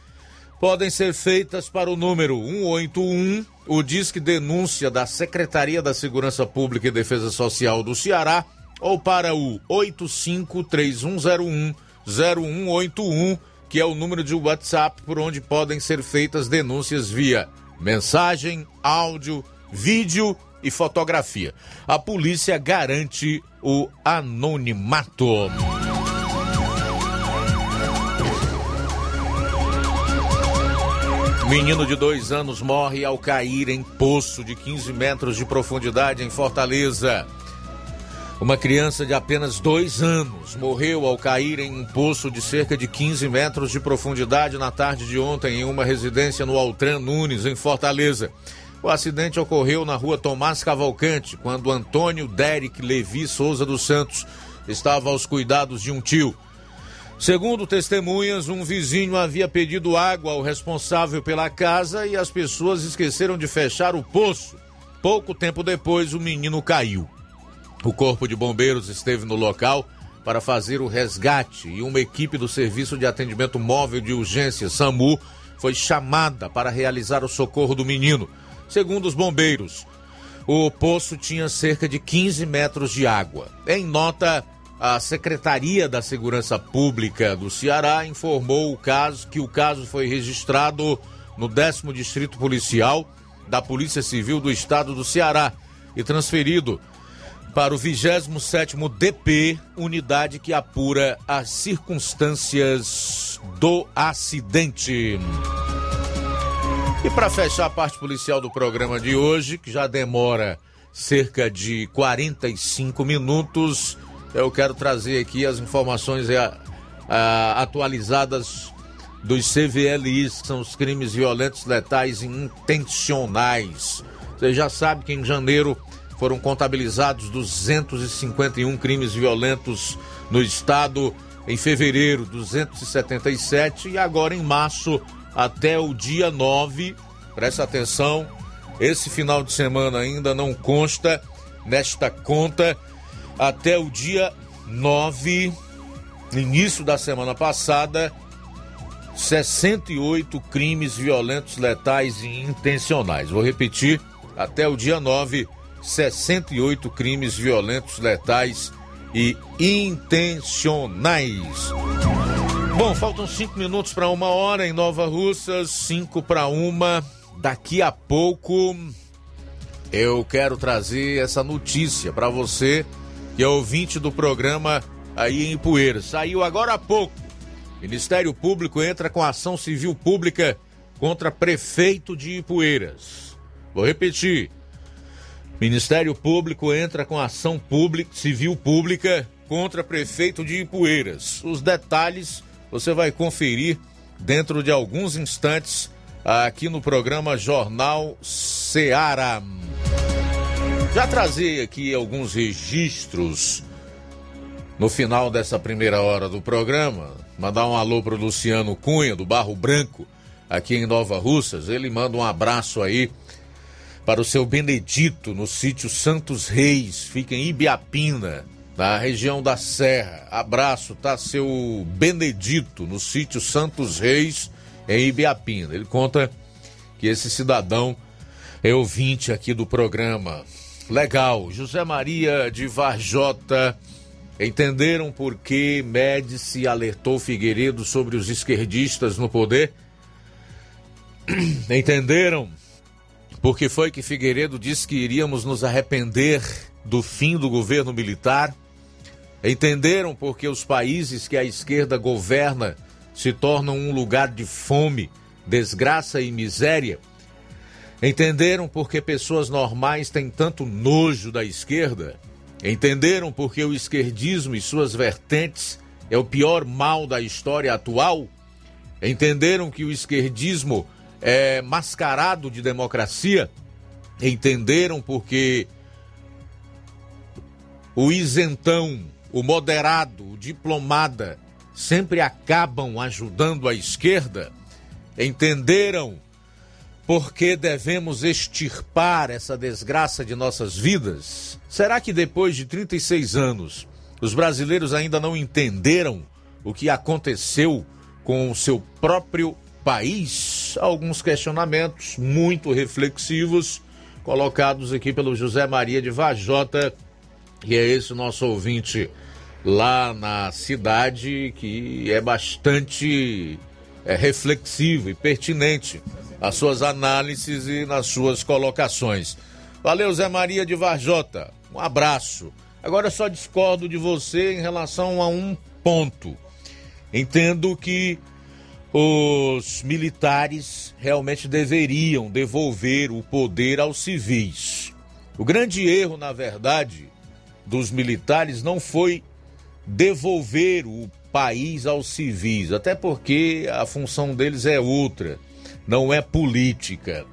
podem ser feitas para o número 181, o Disque Denúncia da Secretaria da Segurança Pública e Defesa Social do Ceará, ou para o 853101 0181 que é o número de WhatsApp por onde podem ser feitas denúncias via mensagem, áudio, vídeo e fotografia. A polícia garante o anonimato. Menino de dois anos morre ao cair em poço de 15 metros de profundidade em Fortaleza. Uma criança de apenas dois anos morreu ao cair em um poço de cerca de 15 metros de profundidade na tarde de ontem em uma residência no Altran Nunes, em Fortaleza. O acidente ocorreu na rua Tomás Cavalcante, quando Antônio Derek Levi Souza dos Santos estava aos cuidados de um tio. Segundo testemunhas, um vizinho havia pedido água ao responsável pela casa e as pessoas esqueceram de fechar o poço. Pouco tempo depois, o menino caiu. O Corpo de Bombeiros esteve no local para fazer o resgate e uma equipe do Serviço de Atendimento Móvel de Urgência, SAMU, foi chamada para realizar o socorro do menino. Segundo os bombeiros, o poço tinha cerca de 15 metros de água. Em nota, a Secretaria da Segurança Pública do Ceará informou o caso que o caso foi registrado no 10 Distrito Policial da Polícia Civil do Estado do Ceará e transferido para o 27º DP, unidade que apura as circunstâncias do acidente. E para fechar a parte policial do programa de hoje, que já demora cerca de 45 minutos, eu quero trazer aqui as informações a, a, atualizadas dos CVLIs, que são os crimes violentos, letais e intencionais. Você já sabe que em janeiro foram contabilizados 251 crimes violentos no estado. Em fevereiro, 277 e agora em março, até o dia 9. Presta atenção, esse final de semana ainda não consta nesta conta. Até o dia 9, início da semana passada, 68 crimes violentos, letais e intencionais. Vou repetir, até o dia 9, 68 crimes violentos, letais e intencionais. Bom, faltam cinco minutos para uma hora em Nova Russas, cinco para uma. Daqui a pouco eu quero trazer essa notícia para você que é ouvinte do programa aí em Poeira. Saiu agora há pouco. Ministério Público entra com ação civil pública contra prefeito de Ipueiras. Vou repetir. Ministério Público entra com ação pública, civil pública contra prefeito de Ipueiras. Os detalhes você vai conferir dentro de alguns instantes aqui no programa Jornal Seara. Já trazei aqui alguns registros no final dessa primeira hora do programa. Mandar um alô pro Luciano Cunha, do Barro Branco, aqui em Nova Russas. Ele manda um abraço aí para o seu Benedito, no sítio Santos Reis, fica em Ibiapina, na região da Serra. Abraço, tá? Seu Benedito, no sítio Santos Reis, em Ibiapina. Ele conta que esse cidadão é ouvinte aqui do programa. Legal. José Maria de Varjota. Entenderam por que Médici alertou Figueiredo sobre os esquerdistas no poder? [CLEARS THROAT] Entenderam por que foi que Figueiredo disse que iríamos nos arrepender do fim do governo militar? Entenderam por que os países que a esquerda governa se tornam um lugar de fome, desgraça e miséria? Entenderam por que pessoas normais têm tanto nojo da esquerda? Entenderam por que o esquerdismo e suas vertentes é o pior mal da história atual? Entenderam que o esquerdismo é mascarado de democracia? Entenderam porque o isentão, o moderado, o diplomada sempre acabam ajudando a esquerda? Entenderam por que devemos extirpar essa desgraça de nossas vidas? Será que depois de 36 anos os brasileiros ainda não entenderam o que aconteceu com o seu próprio país? Alguns questionamentos muito reflexivos colocados aqui pelo José Maria de Vajota, que é esse nosso ouvinte lá na cidade, que é bastante é, reflexivo e pertinente as suas análises e nas suas colocações. Valeu, Zé Maria de Varjota. Um abraço. Agora só discordo de você em relação a um ponto. Entendo que os militares realmente deveriam devolver o poder aos civis. O grande erro, na verdade, dos militares não foi devolver o país aos civis, até porque a função deles é outra não é política.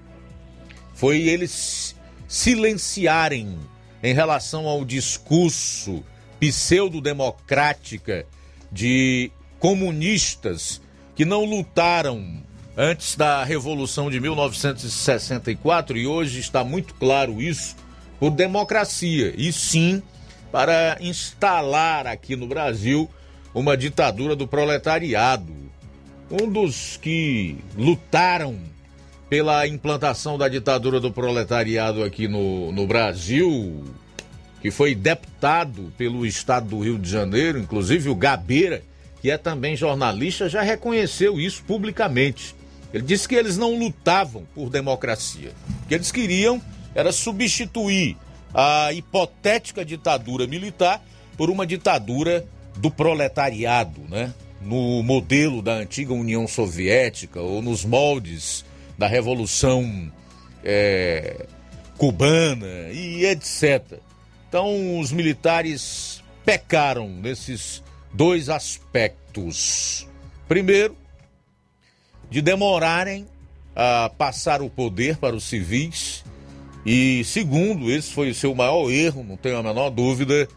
Foi eles silenciarem em relação ao discurso pseudo-democrática de comunistas que não lutaram antes da Revolução de 1964 e hoje está muito claro isso por democracia e sim para instalar aqui no Brasil uma ditadura do proletariado, um dos que lutaram pela implantação da ditadura do proletariado aqui no, no Brasil, que foi deputado pelo estado do Rio de Janeiro, inclusive o Gabeira, que é também jornalista, já reconheceu isso publicamente. Ele disse que eles não lutavam por democracia. O que eles queriam era substituir a hipotética ditadura militar por uma ditadura do proletariado, né? no modelo da antiga União Soviética ou nos moldes da Revolução é, Cubana e etc. Então, os militares pecaram nesses dois aspectos. Primeiro, de demorarem a passar o poder para os civis. E segundo, esse foi o seu maior erro, não tenho a menor dúvida,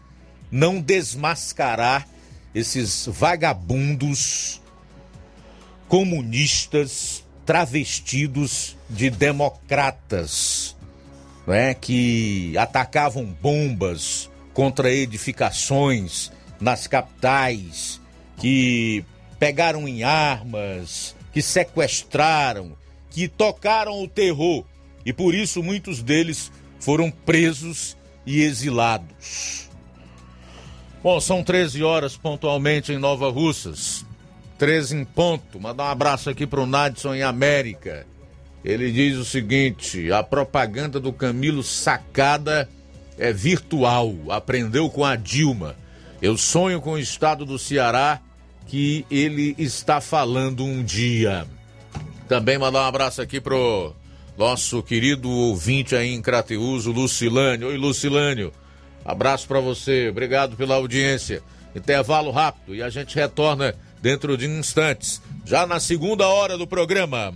não desmascarar esses vagabundos comunistas travestidos de democratas, é que atacavam bombas contra edificações nas capitais, que pegaram em armas que sequestraram, que tocaram o terror e por isso muitos deles foram presos e exilados. Bom, são 13 horas pontualmente em Nova Russas. 13 em ponto. Mandar um abraço aqui para o Nadson em América. Ele diz o seguinte: a propaganda do Camilo Sacada é virtual. Aprendeu com a Dilma. Eu sonho com o estado do Ceará que ele está falando um dia. Também mandar um abraço aqui pro nosso querido ouvinte aí em Crateus, o Lucilânio. Oi, Lucilânio. Abraço para você. Obrigado pela audiência. Intervalo rápido e a gente retorna dentro de instantes, já na segunda hora do programa.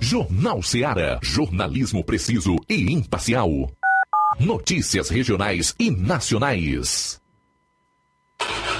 Jornal Ceará, jornalismo preciso e imparcial. Notícias regionais e nacionais.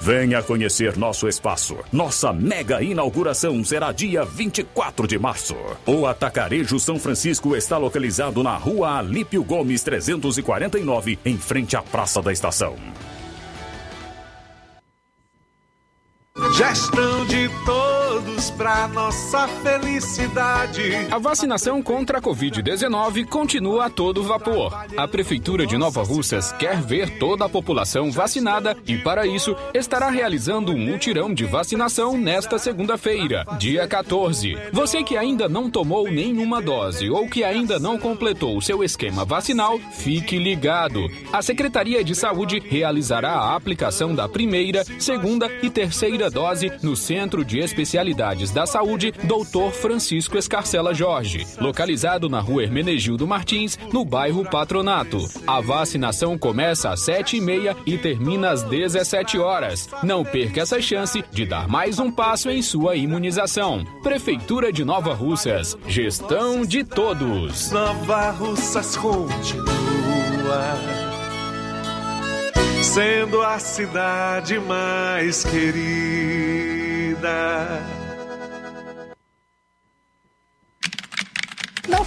Venha conhecer nosso espaço. Nossa mega inauguração será dia 24 de março. O Atacarejo São Francisco está localizado na rua Alípio Gomes 349, em frente à Praça da Estação. Gestão de todos para nossa felicidade. A vacinação contra a Covid-19 continua a todo vapor. A Prefeitura de Nova Russas quer ver toda a população vacinada e, para isso, estará realizando um mutirão de vacinação nesta segunda-feira, dia 14. Você que ainda não tomou nenhuma dose ou que ainda não completou o seu esquema vacinal, fique ligado. A Secretaria de Saúde realizará a aplicação da primeira, segunda e terceira dose no Centro de Especialidades da Saúde, Dr. Francisco Escarcela Jorge, localizado na rua Hermenegildo Martins, no bairro Patronato. A vacinação começa às 7h30 e termina às 17 horas. Não perca essa chance de dar mais um passo em sua imunização. Prefeitura de Nova Russas. Gestão de todos. Nova Russas continua sendo a cidade mais querida.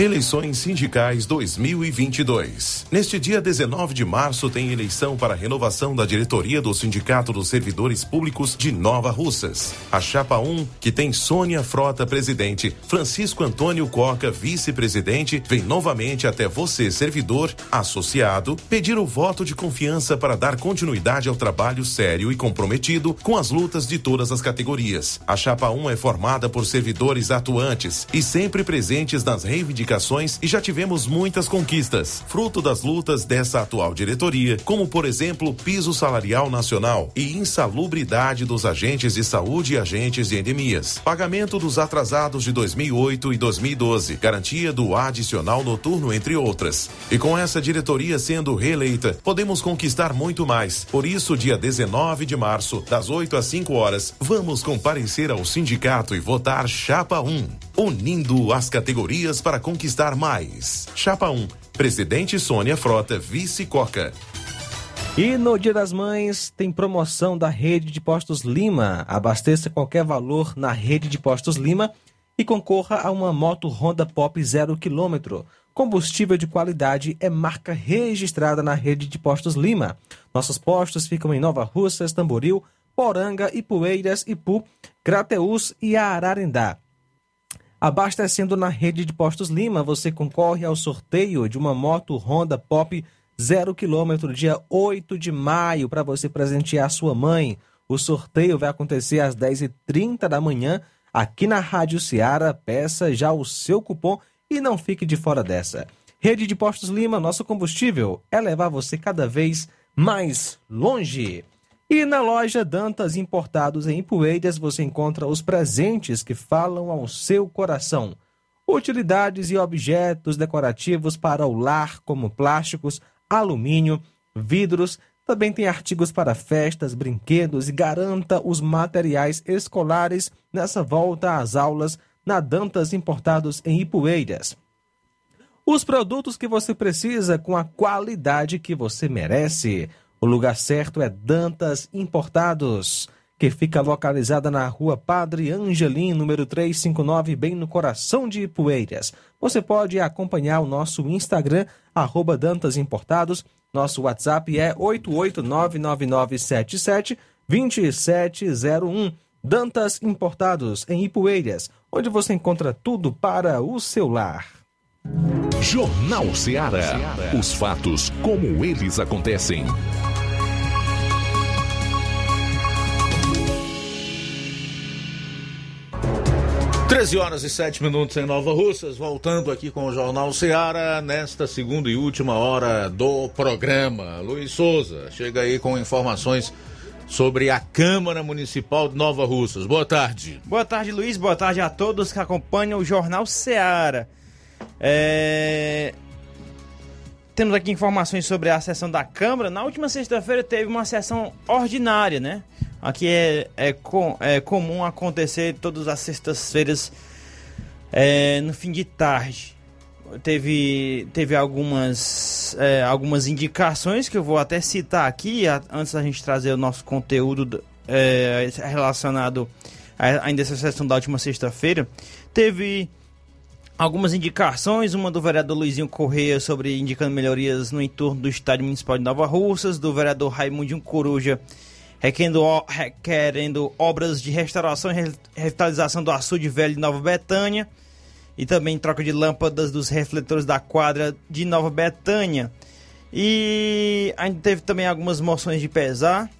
Eleições Sindicais 2022. Neste dia 19 de março tem eleição para a renovação da diretoria do Sindicato dos Servidores Públicos de Nova Russas. A chapa 1, que tem Sônia Frota presidente, Francisco Antônio Coca vice-presidente, vem novamente até você, servidor, associado, pedir o voto de confiança para dar continuidade ao trabalho sério e comprometido com as lutas de todas as categorias. A chapa 1 é formada por servidores atuantes e sempre presentes nas reivindicações e já tivemos muitas conquistas, fruto das lutas dessa atual diretoria, como por exemplo piso salarial nacional e insalubridade dos agentes de saúde e agentes de endemias, pagamento dos atrasados de 2008 e 2012, garantia do adicional noturno, entre outras. E com essa diretoria sendo reeleita, podemos conquistar muito mais. Por isso, dia 19 de março, das 8 às 5 horas, vamos comparecer ao sindicato e votar Chapa 1 unindo as categorias para conquistar mais. Chapa 1, Presidente Sônia Frota, Vice Coca. E no Dia das Mães tem promoção da rede de postos Lima. Abasteça qualquer valor na rede de postos Lima e concorra a uma moto Honda Pop 0 km. Combustível de qualidade é marca registrada na rede de postos Lima. Nossos postos ficam em Nova Russas, Tamboril, Poranga, Ipueiras, Ipu, Crateús e Ararendá. Abastecendo na rede de postos Lima, você concorre ao sorteio de uma moto Honda Pop 0 km dia 8 de maio para você presentear sua mãe. O sorteio vai acontecer às 10h30 da manhã aqui na Rádio Ceará. Peça já o seu cupom e não fique de fora dessa. Rede de Postos Lima, nosso combustível é levar você cada vez mais longe. E na loja Dantas Importados em Poeiras você encontra os presentes que falam ao seu coração. Utilidades e objetos decorativos para o lar, como plásticos, alumínio, vidros. Também tem artigos para festas, brinquedos e garanta os materiais escolares nessa volta às aulas na Dantas Importados em Ipueiras. Os produtos que você precisa com a qualidade que você merece. O lugar certo é Dantas Importados, que fica localizada na rua Padre Angelim, número 359, bem no coração de Ipueiras. Você pode acompanhar o nosso Instagram, arroba Dantas Importados. Nosso WhatsApp é 88999772701. Dantas Importados, em Ipueiras, onde você encontra tudo para o seu lar. Jornal Ceará. Os fatos como eles acontecem. 13 horas e 7 minutos em Nova Russas, voltando aqui com o Jornal Seara, nesta segunda e última hora do programa. Luiz Souza, chega aí com informações sobre a Câmara Municipal de Nova Russas. Boa tarde. Boa tarde, Luiz. Boa tarde a todos que acompanham o Jornal Seara. É... Temos aqui informações sobre a sessão da Câmara. Na última sexta-feira teve uma sessão ordinária, né? Aqui é, é, com, é comum acontecer todas as sextas-feiras é, no fim de tarde. Teve, teve algumas, é, algumas indicações que eu vou até citar aqui, a, antes da gente trazer o nosso conteúdo é, relacionado a, ainda essa sessão da última sexta-feira. Teve algumas indicações, uma do vereador Luizinho Correia sobre indicando melhorias no entorno do estádio municipal de Nova Russas, do vereador Raimundinho Coruja requerendo, requerendo obras de restauração e revitalização do açude velho de Nova Betânia e também troca de lâmpadas dos refletores da quadra de Nova Betânia. E ainda teve também algumas moções de pesar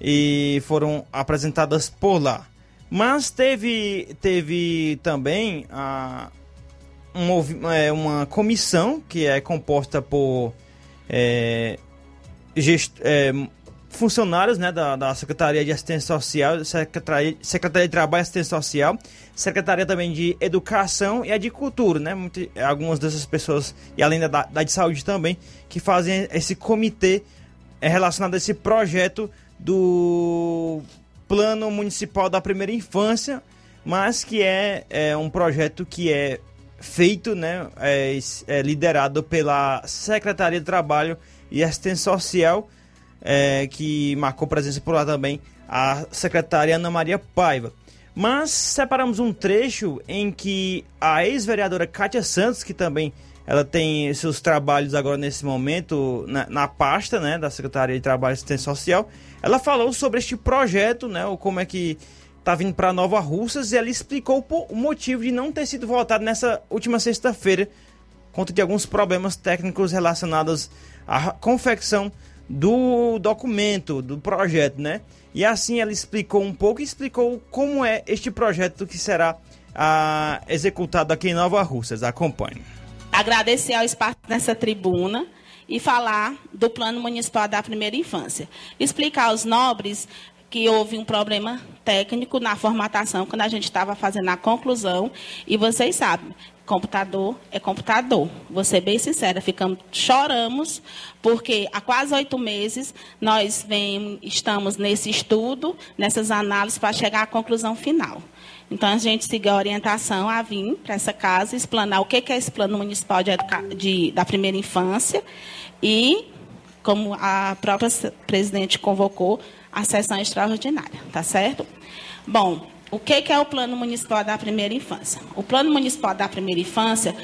e foram apresentadas por lá. Mas teve, teve também a, um, é, uma comissão que é composta por é, gest, é, funcionários né, da, da Secretaria de Assistência Social, Secretaria, Secretaria de Trabalho e Assistência Social, Secretaria também de Educação e a de Cultura, né? Algumas dessas pessoas, e além da, da de Saúde também, que fazem esse comitê é, relacionado a esse projeto do Plano Municipal da Primeira Infância, mas que é, é um projeto que é feito, né, é, é, liderado pela Secretaria de Trabalho e Assistência Social, é, que marcou presença por lá também a secretária Ana Maria Paiva. Mas separamos um trecho em que a ex-vereadora Kátia Santos, que também ela tem seus trabalhos agora nesse momento na, na pasta né, da Secretaria de Trabalho e Assistência Social, ela falou sobre este projeto, né, ou como é que está vindo para Nova Russas, e ela explicou o motivo de não ter sido votado nessa última sexta-feira, conta de alguns problemas técnicos relacionados à confecção do documento, do projeto, né? E assim ela explicou um pouco e explicou como é este projeto que será ah, executado aqui em Nova Russas. Acompanhe. Agradecer ao espaço nessa tribuna e falar do Plano Municipal da Primeira Infância. Explicar aos nobres que houve um problema técnico na formatação quando a gente estava fazendo a conclusão. E vocês sabem, computador é computador. Vou ser bem sincera, ficamos, choramos, porque há quase oito meses nós vem, estamos nesse estudo, nessas análises, para chegar à conclusão final. Então, a gente seguiu a orientação a vir para essa casa, explanar o que é esse plano municipal de, de, da primeira infância e, como a própria presidente convocou, a sessão extraordinária, tá certo? Bom, o que, é o Plano Municipal da Primeira Infância? O Plano Municipal da Primeira Infância,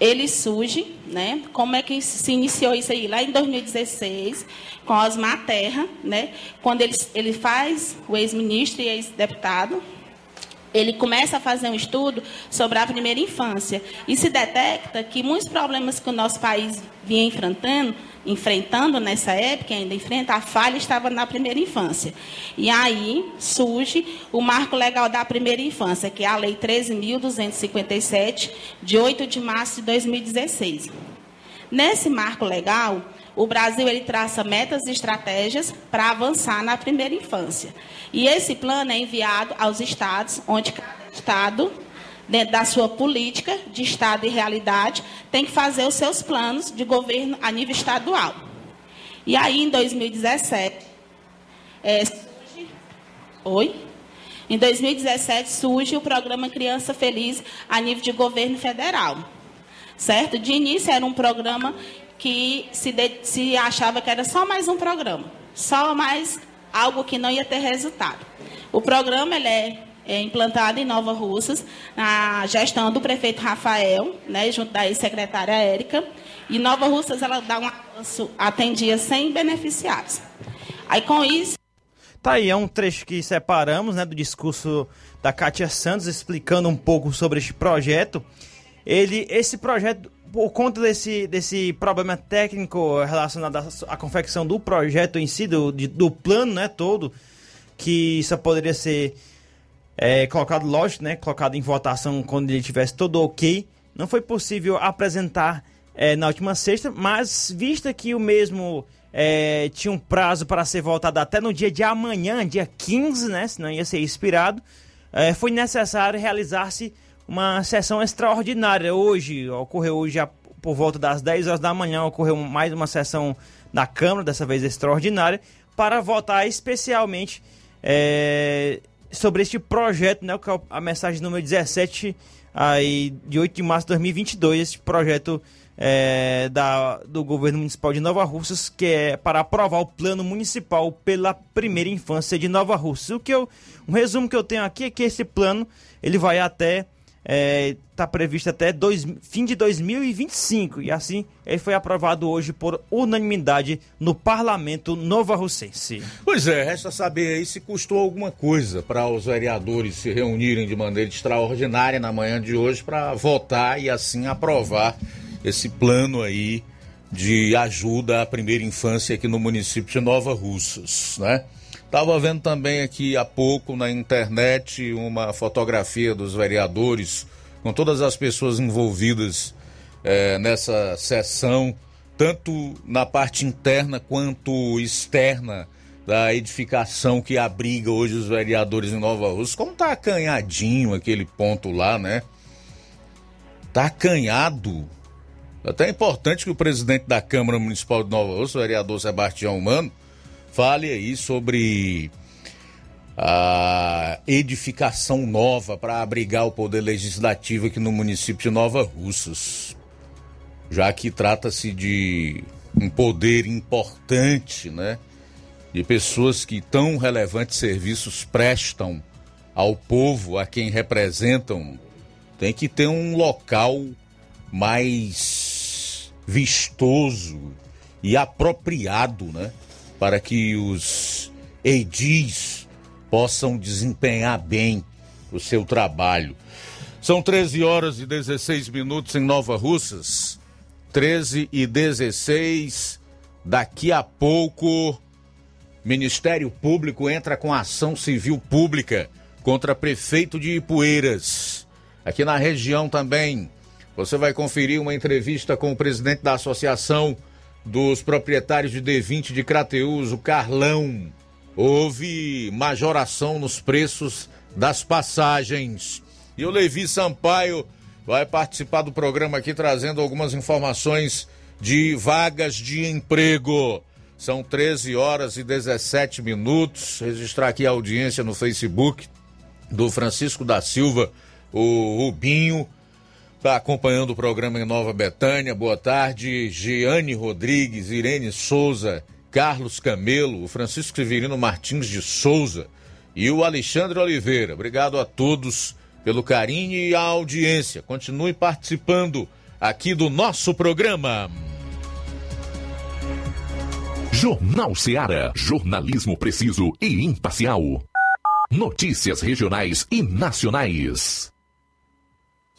ele surge, né? Como é que se iniciou isso aí? Lá em 2016, com Osmar Terra, né? Quando ele, ele faz, o ex-ministro e ex-deputado, ele começa a fazer um estudo sobre a primeira infância e se detecta que muitos problemas que o nosso país vinha enfrentando enfrentando nessa época, ainda enfrenta, a falha estava na primeira infância. E aí surge o marco legal da primeira infância, que é a Lei 13.257, de 8 de março de 2016. Nesse marco legal, o Brasil ele traça metas e estratégias para avançar na primeira infância. E esse plano é enviado aos estados, onde cada estado dentro da sua política de Estado e realidade, tem que fazer os seus planos de governo a nível estadual. E aí, em 2017, é, surge. Oi? Em 2017 surge o programa Criança Feliz a nível de governo federal. Certo? De início era um programa que se, de, se achava que era só mais um programa, só mais algo que não ia ter resultado. O programa ele é é, implantada em Nova Russas, na gestão do prefeito Rafael, né, junto da ex-secretária Érica. E Nova Russas ela dá um avanço, atendia 100 beneficiados. Aí com isso. Tá aí, é um trecho que separamos né, do discurso da Kátia Santos, explicando um pouco sobre este projeto. Ele, esse projeto, por conta desse, desse problema técnico relacionado à, à confecção do projeto em si, do, de, do plano né, todo, que isso poderia ser é, colocado, lógico, né, colocado em votação quando ele tivesse todo ok. Não foi possível apresentar é, na última sexta, mas vista que o mesmo é, tinha um prazo para ser votado até no dia de amanhã, dia 15, né, senão ia ser expirado, é, foi necessário realizar-se uma sessão extraordinária. Hoje, ocorreu hoje já por volta das 10 horas da manhã, ocorreu mais uma sessão da Câmara, dessa vez extraordinária, para votar especialmente é, sobre este projeto, né, que é a mensagem número 17 aí, de 8 de março de 2022, este projeto é, da, do governo municipal de Nova Russas, que é para aprovar o plano municipal pela primeira infância de Nova Russas. O que eu, um resumo que eu tenho aqui é que esse plano ele vai até está é, tá previsto até dois, fim de 2025 e assim ele foi aprovado hoje por unanimidade no Parlamento Nova Russense. Pois é, resta saber aí se custou alguma coisa para os vereadores se reunirem de maneira extraordinária na manhã de hoje para votar e assim aprovar esse plano aí de ajuda à primeira infância aqui no município de Nova Russas, né? Estava vendo também aqui há pouco na internet uma fotografia dos vereadores com todas as pessoas envolvidas é, nessa sessão, tanto na parte interna quanto externa da edificação que abriga hoje os vereadores em Nova Rússia. Como tá acanhadinho aquele ponto lá, né? Tá acanhado. Até é importante que o presidente da Câmara Municipal de Nova Rússia, o vereador Sebastião Humano, fale aí sobre a edificação nova para abrigar o poder legislativo aqui no município de Nova Russas. Já que trata-se de um poder importante, né? De pessoas que tão relevantes serviços prestam ao povo, a quem representam, tem que ter um local mais vistoso e apropriado, né? Para que os edis possam desempenhar bem o seu trabalho. São 13 horas e 16 minutos em Nova Russas. 13 e 16. Daqui a pouco, Ministério Público entra com ação civil pública contra prefeito de Ipueiras. Aqui na região também, você vai conferir uma entrevista com o presidente da Associação dos Proprietários de D20 de Crateus, o Carlão houve majoração nos preços das passagens. E o Levi Sampaio vai participar do programa aqui trazendo algumas informações de vagas de emprego. São 13 horas e 17 minutos. Registrar aqui a audiência no Facebook do Francisco da Silva, o Rubinho. Está acompanhando o programa em Nova Betânia. Boa tarde. Giane Rodrigues, Irene Souza, Carlos Camelo, o Francisco Severino Martins de Souza e o Alexandre Oliveira. Obrigado a todos pelo carinho e a audiência. Continue participando aqui do nosso programa. Jornal Seara. Jornalismo preciso e imparcial. Notícias regionais e nacionais.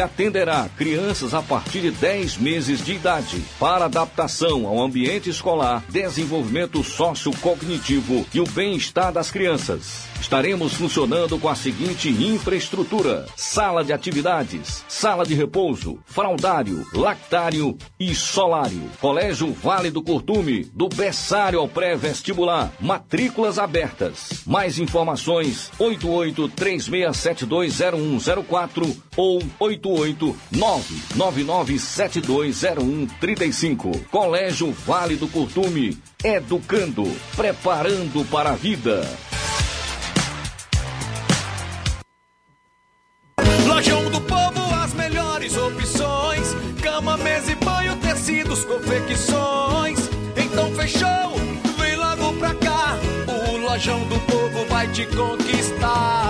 atenderá crianças a partir de 10 meses de idade para adaptação ao ambiente escolar, desenvolvimento sociocognitivo e o bem-estar das crianças. Estaremos funcionando com a seguinte infraestrutura: sala de atividades, sala de repouso, fraldário, lactário e solário. Colégio Vale do Curtume, do berçário ao pré-vestibular. Matrículas abertas. Mais informações: 8836720104 ou 48999720135. Colégio Vale do Curtume, educando, preparando para a vida. Lojão do Povo, as melhores opções: cama, mesa e banho, tecidos, confecções. Então fechou, vem logo pra cá. O Lojão do Povo vai te conquistar.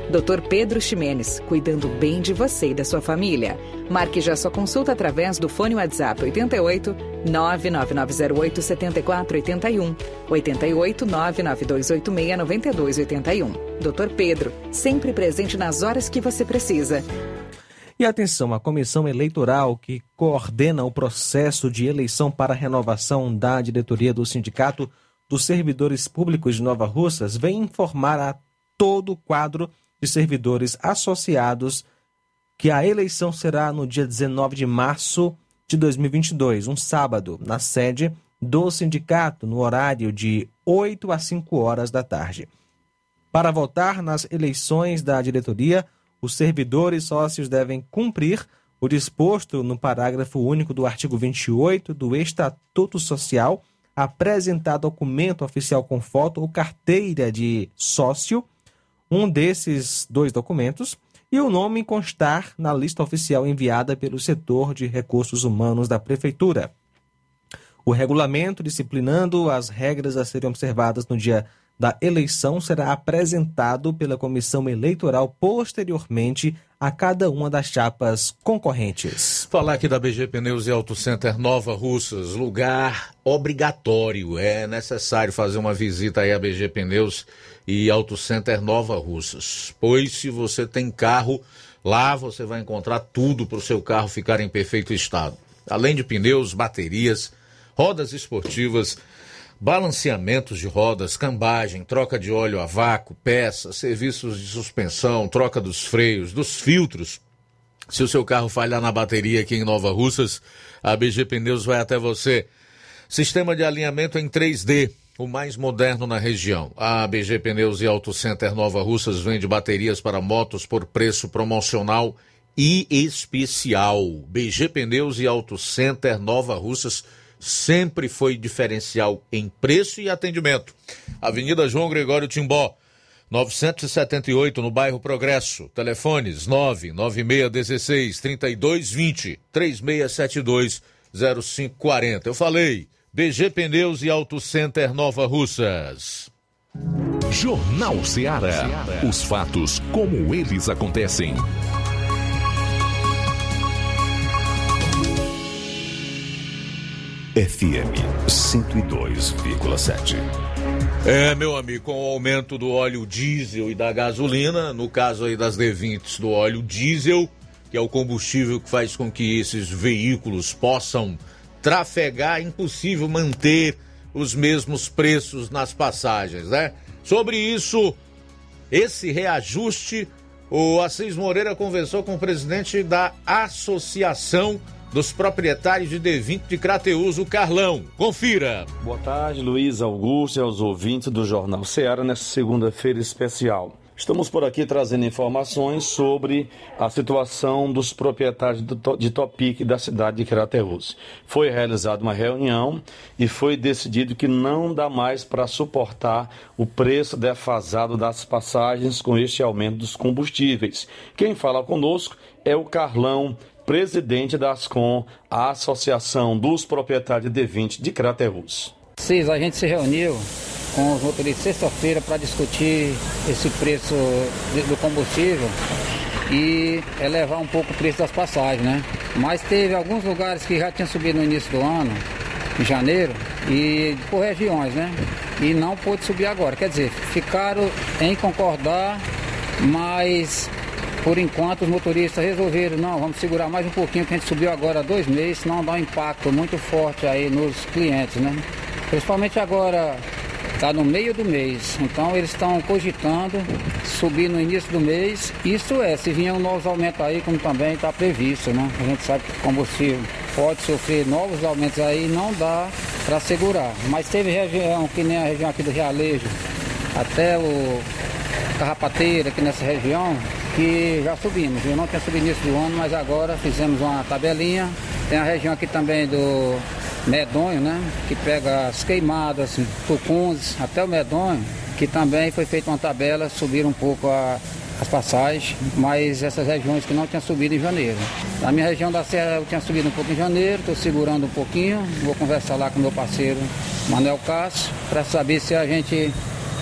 Dr. Pedro Ximenes, cuidando bem de você e da sua família. Marque já sua consulta através do fone WhatsApp 88 99908 7481 88 99286 9281. Dr. Pedro, sempre presente nas horas que você precisa. E atenção, a comissão eleitoral que coordena o processo de eleição para renovação da diretoria do Sindicato dos Servidores Públicos de Nova Russas vem informar a todo o quadro de servidores associados, que a eleição será no dia 19 de março de 2022, um sábado, na sede do sindicato, no horário de 8 a 5 horas da tarde. Para votar nas eleições da diretoria, os servidores sócios devem cumprir o disposto no parágrafo único do artigo 28 do Estatuto Social, apresentar documento oficial com foto ou carteira de sócio um desses dois documentos e o nome constar na lista oficial enviada pelo setor de recursos humanos da Prefeitura. O regulamento disciplinando as regras a serem observadas no dia da eleição será apresentado pela comissão eleitoral posteriormente a cada uma das chapas concorrentes. Falar aqui da BG Pneus e Auto Center Nova Russas, lugar obrigatório. É necessário fazer uma visita aí à BG Pneus e Auto Center Nova Russas. Pois se você tem carro, lá você vai encontrar tudo para o seu carro ficar em perfeito estado. Além de pneus, baterias, rodas esportivas, balanceamentos de rodas, cambagem, troca de óleo a vácuo, peças, serviços de suspensão, troca dos freios, dos filtros. Se o seu carro falhar na bateria aqui em Nova Russas, a BG Pneus vai até você. Sistema de alinhamento em 3D, o mais moderno na região. A BG Pneus e Auto Center Nova Russas vende baterias para motos por preço promocional e especial. BG Pneus e Auto Center Nova Russas sempre foi diferencial em preço e atendimento. Avenida João Gregório Timbó, 978, no bairro Progresso. Telefones 99616 3220 3672 0540. Eu falei, BG Pneus e Auto Center Nova Russas. Jornal Ceará. Os fatos como eles acontecem. FM 102,7. É, meu amigo, com o aumento do óleo diesel e da gasolina, no caso aí das D20 do óleo diesel, que é o combustível que faz com que esses veículos possam trafegar, é impossível manter os mesmos preços nas passagens, né? Sobre isso, esse reajuste, o Assis Moreira conversou com o presidente da Associação dos proprietários de D20 de Crateus, o Carlão. Confira. Boa tarde, Luiz Augusto e aos ouvintes do Jornal Ceará nesta segunda-feira especial. Estamos por aqui trazendo informações sobre a situação dos proprietários de Topic da cidade de Crateus. Foi realizada uma reunião e foi decidido que não dá mais para suportar o preço defasado das passagens com este aumento dos combustíveis. Quem fala conosco é o Carlão presidente da ASCOM, a Associação dos Proprietários de D20 de Crateus. Cis, a gente se reuniu com os motoristas sexta-feira para discutir esse preço do combustível e elevar um pouco o preço das passagens, né? Mas teve alguns lugares que já tinham subido no início do ano, em janeiro, e por regiões, né? E não pôde subir agora. Quer dizer, ficaram em concordar Mas por enquanto os motoristas resolveram, não, vamos segurar mais um pouquinho que a gente subiu agora dois meses, senão dá um impacto muito forte aí nos clientes, né? Principalmente agora está no meio do mês, então eles estão cogitando subir no início do mês. Isso é, se vier um novo aumento aí, como também está previsto, né? A gente sabe que o combustível pode sofrer novos aumentos aí, não dá para segurar. Mas teve região, que nem a região aqui do Realejo, até o Carrapateira, aqui nessa região, que já subimos. Eu não tinha subido início do ano, mas agora fizemos uma tabelinha. Tem a região aqui também do Medonho, né? Que pega as queimadas, tucuns, até o Medonho, que também foi feita uma tabela, subiram um pouco a, as passagens, mas essas regiões que não tinham subido em janeiro. Na minha região da Serra eu tinha subido um pouco em janeiro, estou segurando um pouquinho, vou conversar lá com meu parceiro Manuel Cássio para saber se a gente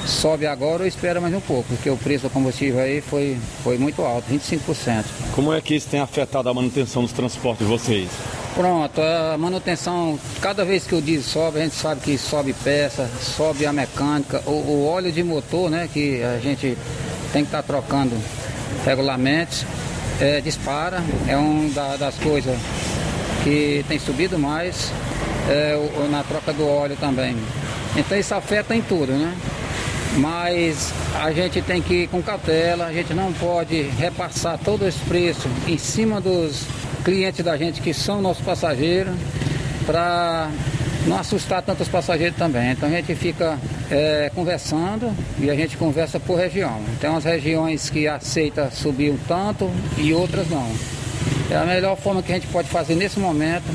sobe agora ou espera mais um pouco, porque o preço do combustível aí foi, foi muito alto, 25%. Como é que isso tem afetado a manutenção dos transportes de vocês? Pronto, a manutenção, cada vez que o diesel sobe, a gente sabe que sobe peça, sobe a mecânica, o, o óleo de motor, né, que a gente tem que estar tá trocando regularmente, é, dispara, é uma da, das coisas que tem subido mais, é, na troca do óleo também. Então isso afeta em tudo, né? Mas a gente tem que ir com cautela, a gente não pode repassar todo esse preço em cima dos clientes da gente que são nossos passageiros, para não assustar tantos passageiros também. Então a gente fica é, conversando e a gente conversa por região. Tem umas regiões que aceita subir um tanto e outras não. É a melhor forma que a gente pode fazer nesse momento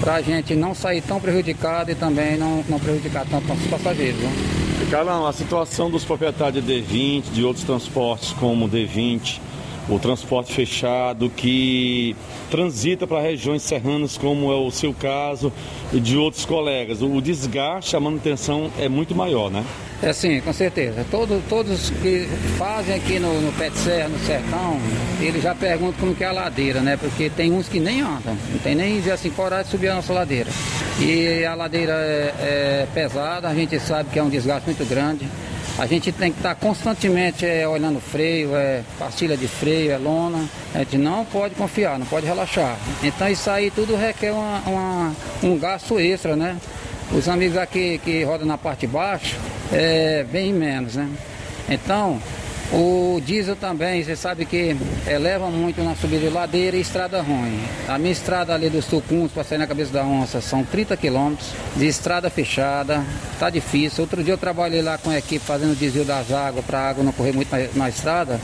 para a gente não sair tão prejudicado e também não, não prejudicar tanto nossos passageiros. Né? Carlão, a situação dos proprietários de D20, de outros transportes como D20, o transporte fechado que transita para regiões serranas, como é o seu caso, e de outros colegas. O desgaste, a manutenção é muito maior, né? É sim, com certeza. Todo, todos que fazem aqui no, no Pé de Serra, no Sertão, eles já perguntam como que é a ladeira, né? Porque tem uns que nem andam, não tem nem assim, coragem de subir a nossa ladeira. E a ladeira é, é pesada, a gente sabe que é um desgaste muito grande. A gente tem que estar constantemente é, olhando freio, é, pastilha de freio, é lona. A gente não pode confiar, não pode relaxar. Então isso aí tudo requer uma, uma, um gasto extra, né? Os amigos aqui que rodam na parte de baixo, é bem menos, né? Então, o diesel também, você sabe que é, leva muito na subida de ladeira e estrada ruim. A minha estrada ali dos Tucuns para sair na cabeça da onça são 30 quilômetros de estrada fechada, tá difícil. Outro dia eu trabalhei lá com a equipe fazendo desvio das águas para a água não correr muito na, na, estrada,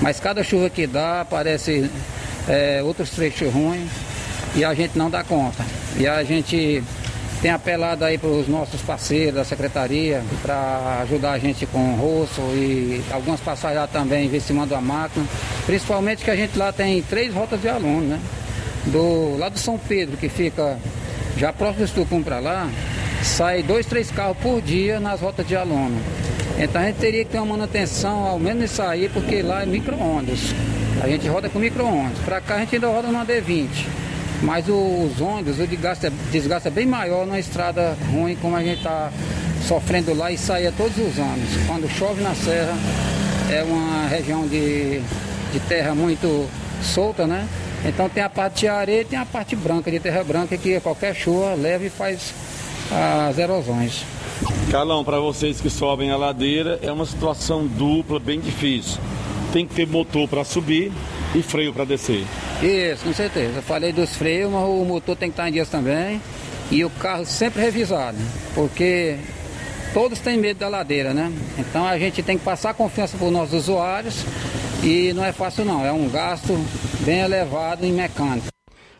mas cada chuva que dá aparece é, outros trechos ruins e a gente não dá conta. E a gente tem apelado aí para os nossos parceiros da secretaria para ajudar a gente com o rosto e algumas passagens lá também investimento a máquina. Principalmente que a gente lá tem três rotas de alunos, né? Do lado do São Pedro, que fica já próximo do Estucum para lá, sai dois, três carros por dia nas rotas de aluno. Então a gente teria que ter uma manutenção, ao menos isso aí, porque lá é micro-ondas. A gente roda com micro-ondas. Para cá a gente ainda roda numa D20. Mas os ônibus, o desgaste, é, desgaste é bem maior na estrada ruim, como a gente está sofrendo lá e saía todos os anos. Quando chove na serra, é uma região de, de terra muito solta, né? Então tem a parte de areia e tem a parte branca, de terra branca, que qualquer chuva leva e faz as erosões. Carlão, para vocês que sobem a ladeira, é uma situação dupla, bem difícil. Tem que ter motor para subir e freio para descer. Isso, com certeza. Eu falei dos freios, mas o motor tem que estar em dias também. E o carro sempre revisado, porque todos têm medo da ladeira, né? Então a gente tem que passar confiança para os nossos usuários e não é fácil não, é um gasto bem elevado em mecânica.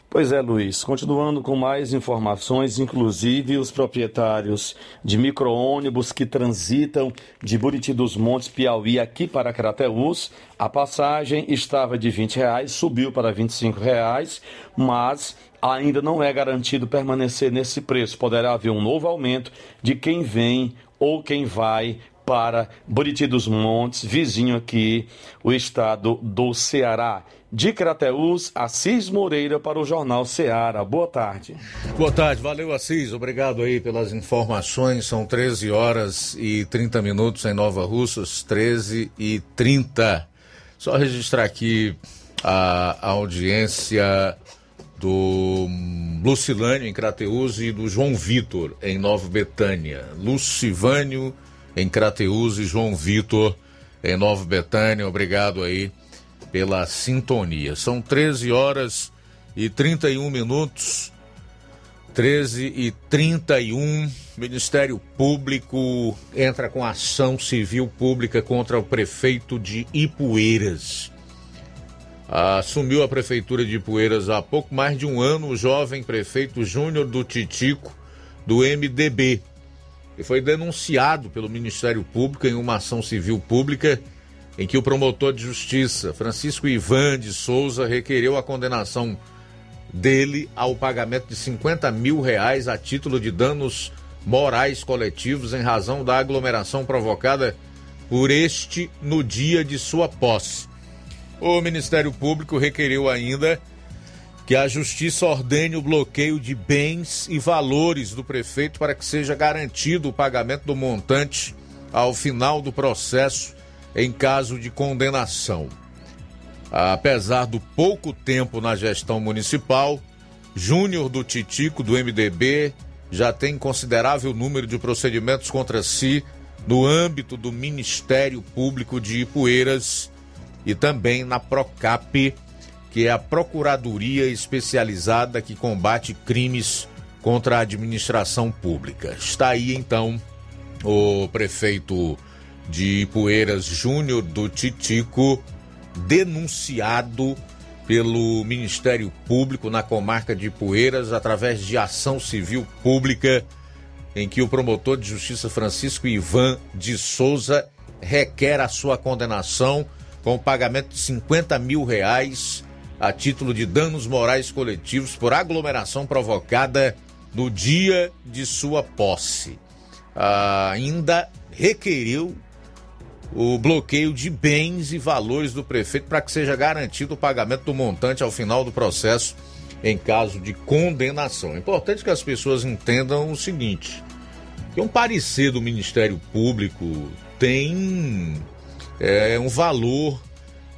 Pois é, Luiz. Continuando com mais informações, inclusive os proprietários de micro-ônibus que transitam de Buriti dos Montes, Piauí, aqui para Crateús, a passagem estava de 20 reais, subiu para 25 reais, mas ainda não é garantido permanecer nesse preço. Poderá haver um novo aumento de quem vem ou quem vai para Buriti dos Montes, vizinho aqui, o estado do Ceará. De Crateús, Assis Moreira para o Jornal Ceará. Boa tarde. Boa tarde, valeu Assis, obrigado aí pelas informações. São 13 horas e 30 minutos em Nova Russas, 13 e 30. Só registrar aqui a, audiência do Lucilânio em Crateus e do João Vitor em Nova Betânia. Lucivânio em Crateus e João Vitor em Nova Betânia. Obrigado aí pela sintonia. São 13 horas e 31 minutos. 13 e 31, Ministério Público entra com ação civil pública contra o prefeito de Ipueiras. Assumiu a prefeitura de Ipueiras há pouco mais de um ano o jovem prefeito Júnior do Titico, do MDB. E foi denunciado pelo Ministério Público em uma ação civil pública em que o promotor de justiça, Francisco Ivan de Souza, requereu a condenação dele ao pagamento de 50 mil reais a título de danos morais coletivos em razão da aglomeração provocada por este no dia de sua posse. O Ministério Público requeriu ainda que a Justiça ordene o bloqueio de bens e valores do prefeito para que seja garantido o pagamento do montante ao final do processo em caso de condenação. Apesar do pouco tempo na gestão municipal, Júnior do Titico, do MDB, já tem considerável número de procedimentos contra si no âmbito do Ministério Público de Ipueiras e também na PROCAP, que é a Procuradoria Especializada que combate crimes contra a administração pública. Está aí então o prefeito de Ipueiras, Júnior do Titico, denunciado pelo Ministério Público na comarca de Poeiras através de ação civil pública em que o promotor de justiça Francisco Ivan de Souza requer a sua condenação com pagamento de 50 mil reais a título de danos morais coletivos por aglomeração provocada no dia de sua posse. Ah, ainda requeriu o bloqueio de bens e valores do prefeito para que seja garantido o pagamento do montante ao final do processo em caso de condenação. É importante que as pessoas entendam o seguinte: que um parecer do Ministério Público tem é, um valor,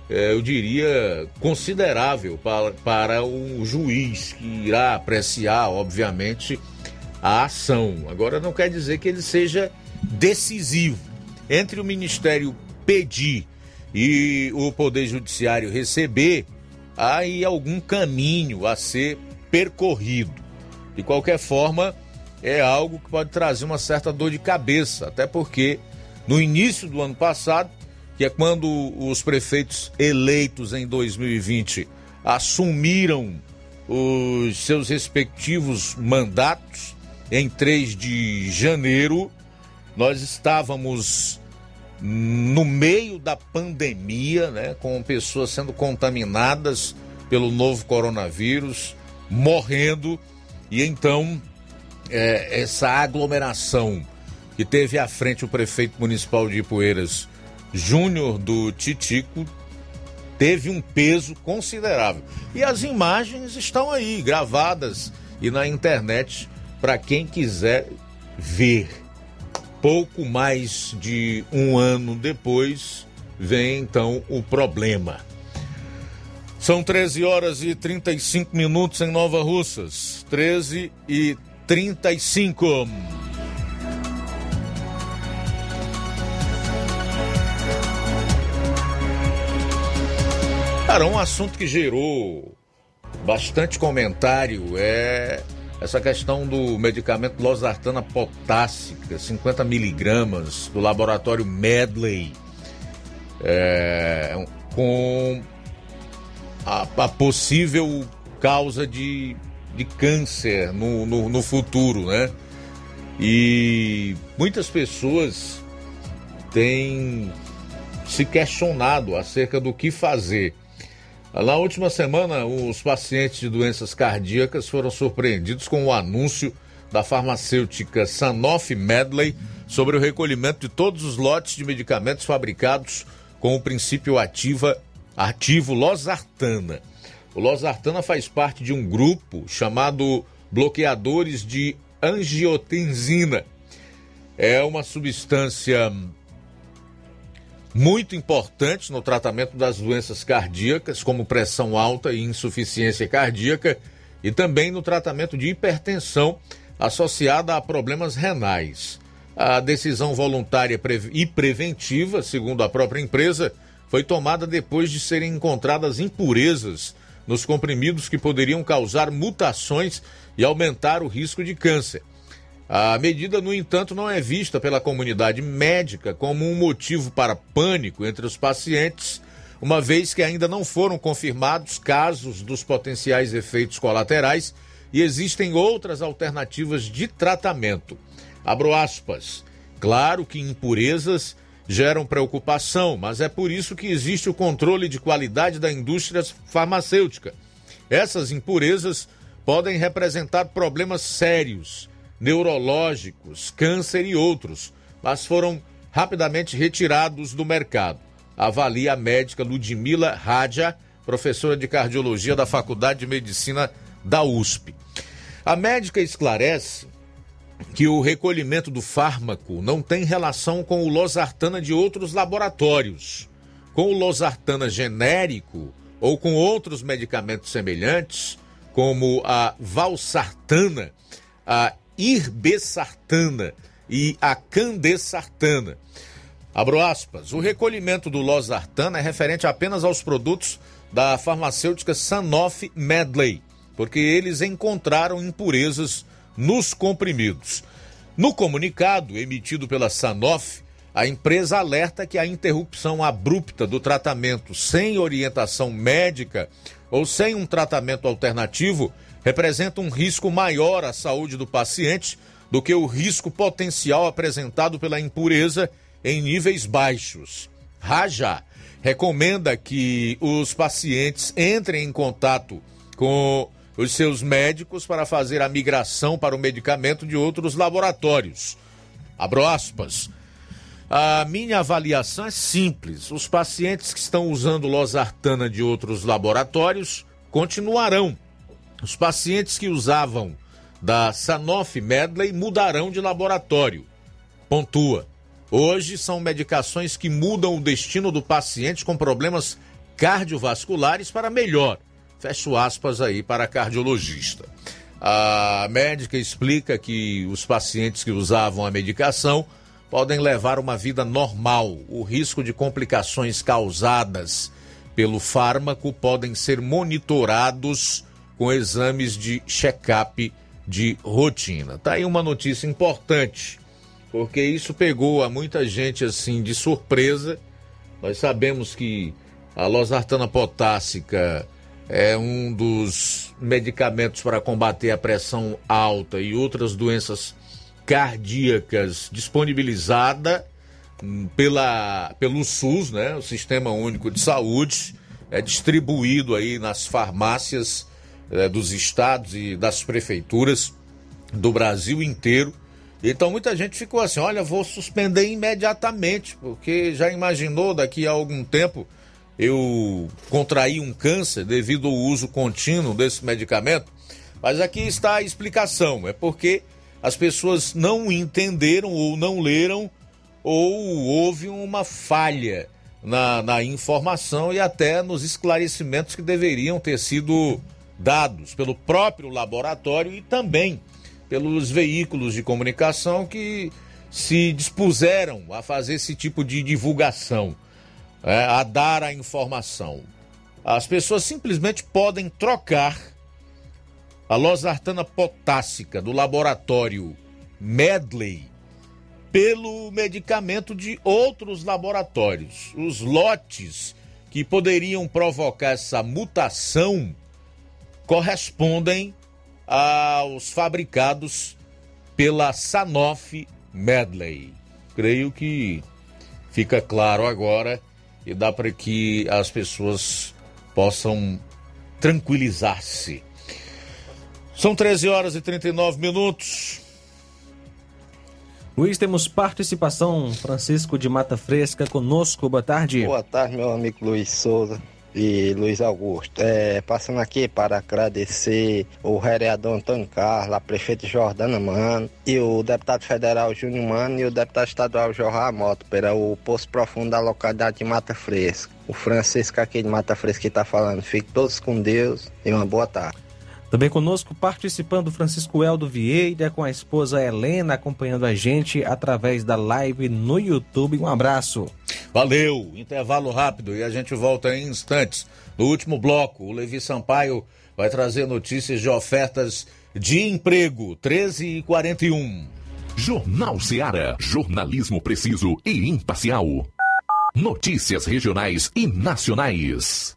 eu diria, considerável para, para o juiz que irá apreciar, obviamente, a ação. Agora, não quer dizer que ele seja decisivo entre o Ministério pedir e o Poder Judiciário receber, há aí algum caminho a ser percorrido. De qualquer forma, é algo que pode trazer uma certa dor de cabeça, até porque no início do ano passado, que é quando os prefeitos eleitos em 2020 assumiram os seus respectivos mandatos em 3 de janeiro, nós estávamos no meio da pandemia, né, com pessoas sendo contaminadas pelo novo coronavírus, morrendo, e então é, essa aglomeração que teve à frente o prefeito municipal de Ipueiras, Júnior do Titico, teve um peso considerável. E as imagens estão aí, gravadas e na internet, para quem quiser ver. Pouco mais de um ano depois, vem então o problema. São 13 horas e 35 minutos em Nova Russas. 13 e 35. Cara, um assunto que gerou bastante comentário é essa questão do medicamento losartana potássica, 50 miligramas, do laboratório Medley, é, com a, a, possível causa de, de câncer no, no, no futuro, né? E muitas pessoas têm se questionado acerca do que fazer. Na última semana, os pacientes de doenças cardíacas foram surpreendidos com o anúncio da farmacêutica Sanofi Medley sobre o recolhimento de todos os lotes de medicamentos fabricados com o princípio ativa, ativo losartana. O losartana faz parte de um grupo chamado bloqueadores de angiotensina. É uma substância muito importantes no tratamento das doenças cardíacas, como pressão alta e insuficiência cardíaca, e também no tratamento de hipertensão associada a problemas renais. A decisão voluntária e preventiva, segundo a própria empresa, foi tomada depois de serem encontradas impurezas nos comprimidos que poderiam causar mutações e aumentar o risco de câncer. A medida, no entanto, não é vista pela comunidade médica como um motivo para pânico entre os pacientes, uma vez que ainda não foram confirmados casos dos potenciais efeitos colaterais e existem outras alternativas de tratamento. Abro aspas. Claro que impurezas geram preocupação, mas é por isso que existe o controle de qualidade da indústria farmacêutica. Essas impurezas podem representar problemas sérios neurológicos, câncer e outros, mas foram rapidamente retirados do mercado. Avalia a médica Ludmila Raja, professora de cardiologia da Faculdade de Medicina da USP. A médica esclarece que o recolhimento do fármaco não tem relação com o losartana de outros laboratórios. Com o losartana genérico ou com outros medicamentos semelhantes, como a valsartana, a irbesartana e a candesartana. Abro aspas, o recolhimento do losartana é referente apenas aos produtos da farmacêutica Sanofi Medley, porque eles encontraram impurezas nos comprimidos. No comunicado emitido pela Sanofi, a empresa alerta que a interrupção abrupta do tratamento sem orientação médica ou sem um tratamento alternativo representa um risco maior à saúde do paciente do que o risco potencial apresentado pela impureza em níveis baixos. Raja recomenda que os pacientes entrem em contato com os seus médicos para fazer a migração para o medicamento de outros laboratórios. Abro aspas. A minha avaliação é simples. Os pacientes que estão usando losartana de outros laboratórios continuarão os pacientes que usavam da Sanofi Medley mudarão de laboratório. Pontua. Hoje são medicações que mudam o destino do paciente com problemas cardiovasculares para melhor. Fecho aspas aí para cardiologista. A médica explica que os pacientes que usavam a medicação podem levar uma vida normal. O risco de complicações causadas pelo fármaco podem ser monitorados com exames de check-up de rotina. Tá aí uma notícia importante, porque isso pegou a muita gente assim de surpresa. Nós sabemos que a losartana potássica é um dos medicamentos para combater a pressão alta e outras doenças cardíacas disponibilizada hum, pela, pelo SUS, né, o Sistema Único de Saúde, é distribuído aí nas farmácias é, dos estados e das prefeituras do Brasil inteiro. Então muita gente ficou assim: olha, vou suspender imediatamente, porque já imaginou daqui a algum tempo eu contrair um câncer devido ao uso contínuo desse medicamento? Mas aqui está a explicação: é porque as pessoas não entenderam ou não leram ou houve uma falha na, na informação e até nos esclarecimentos que deveriam ter sido dados pelo próprio laboratório e também pelos veículos de comunicação que se dispuseram a fazer esse tipo de divulgação, é, a dar a informação. As pessoas simplesmente podem trocar a losartana potássica do laboratório Medley pelo medicamento de outros laboratórios. Os lotes que poderiam provocar essa mutação correspondem aos fabricados pela Sanofi Medley. Creio que fica claro agora e dá para que as pessoas possam tranquilizar-se. São 13 horas e 39 minutos. Luiz, temos participação. Francisco de Mata Fresca conosco. Boa tarde. Boa tarde, meu amigo Luiz Souza. E Luiz Augusto. É, passando aqui para agradecer o vereador Antônio Carlos, a prefeita Jordana Mano e o deputado federal Júnior Mano e o deputado estadual Jorra Moto pelo Poço Profundo da localidade de Mata Fresca. O Francisco aqui de Mata Fresca que está falando. Fiquem todos com Deus e uma boa tarde. Também conosco participando Francisco Eldo Vieira com a esposa Helena acompanhando a gente através da live no YouTube. Um abraço. Valeu, intervalo rápido e a gente volta em instantes. No último bloco, o Levi Sampaio vai trazer notícias de ofertas de emprego 13 e 41. Jornal Seara, jornalismo preciso e imparcial. Notícias regionais e nacionais.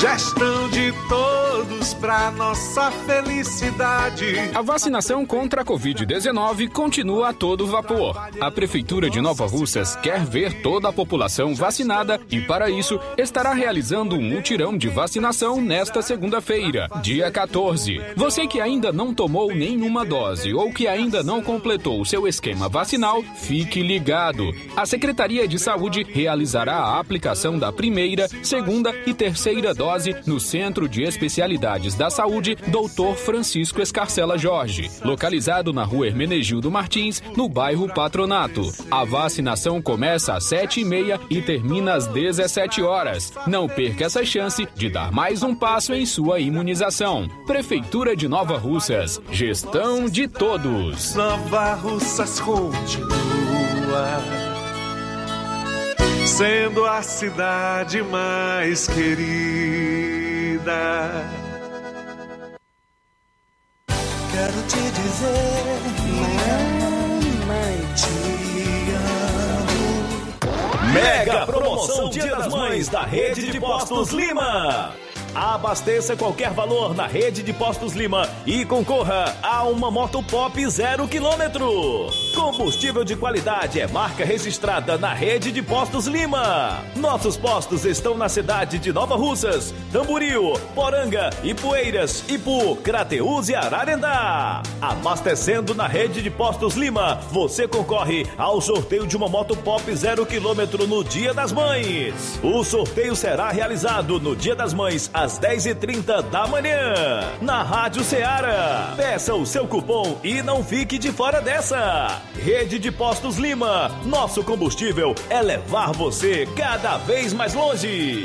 Gestão de todos pra nossa felicidade. A vacinação contra a Covid-19 continua a todo vapor. A Prefeitura de Nova Russas quer ver toda a população vacinada e, para isso, estará realizando um mutirão de vacinação nesta segunda-feira, dia 14. Você que ainda não tomou nenhuma dose ou que ainda não completou o seu esquema vacinal, fique ligado. A Secretaria de Saúde realizará a aplicação da primeira, segunda e terceira dose no Centro de Especialidades da Saúde, Dr. Francisco Escarcela Jorge, localizado na rua Hermenegildo Martins, no bairro Patronato. A vacinação começa às sete e meia e termina às 17 horas. Não perca essa chance de dar mais um passo em sua imunização. Prefeitura de Nova Russas. Gestão de todos. Nova Russas continua sendo a cidade mais querida. Quero te dizer, mamãe, te amo. Mega promoção Dia das Mães da Rede de Postos Lima. Abasteça qualquer valor na rede de Postos Lima e concorra a uma moto pop zero quilômetro. Combustível de qualidade é marca registrada na rede de Postos Lima. Nossos postos estão na cidade de Nova Russas, Tamboril, Poranga, Ipueiras, Ipu, Crateús e Ararendá. Abastecendo na rede de Postos Lima, você concorre ao sorteio de uma moto pop zero quilômetro no Dia das Mães. O sorteio será realizado no Dia das Mães às 10h30 da manhã, na Rádio Ceará. Peça o seu cupom e não fique de fora dessa. Rede de Postos Lima, nosso combustível é levar você cada vez mais longe.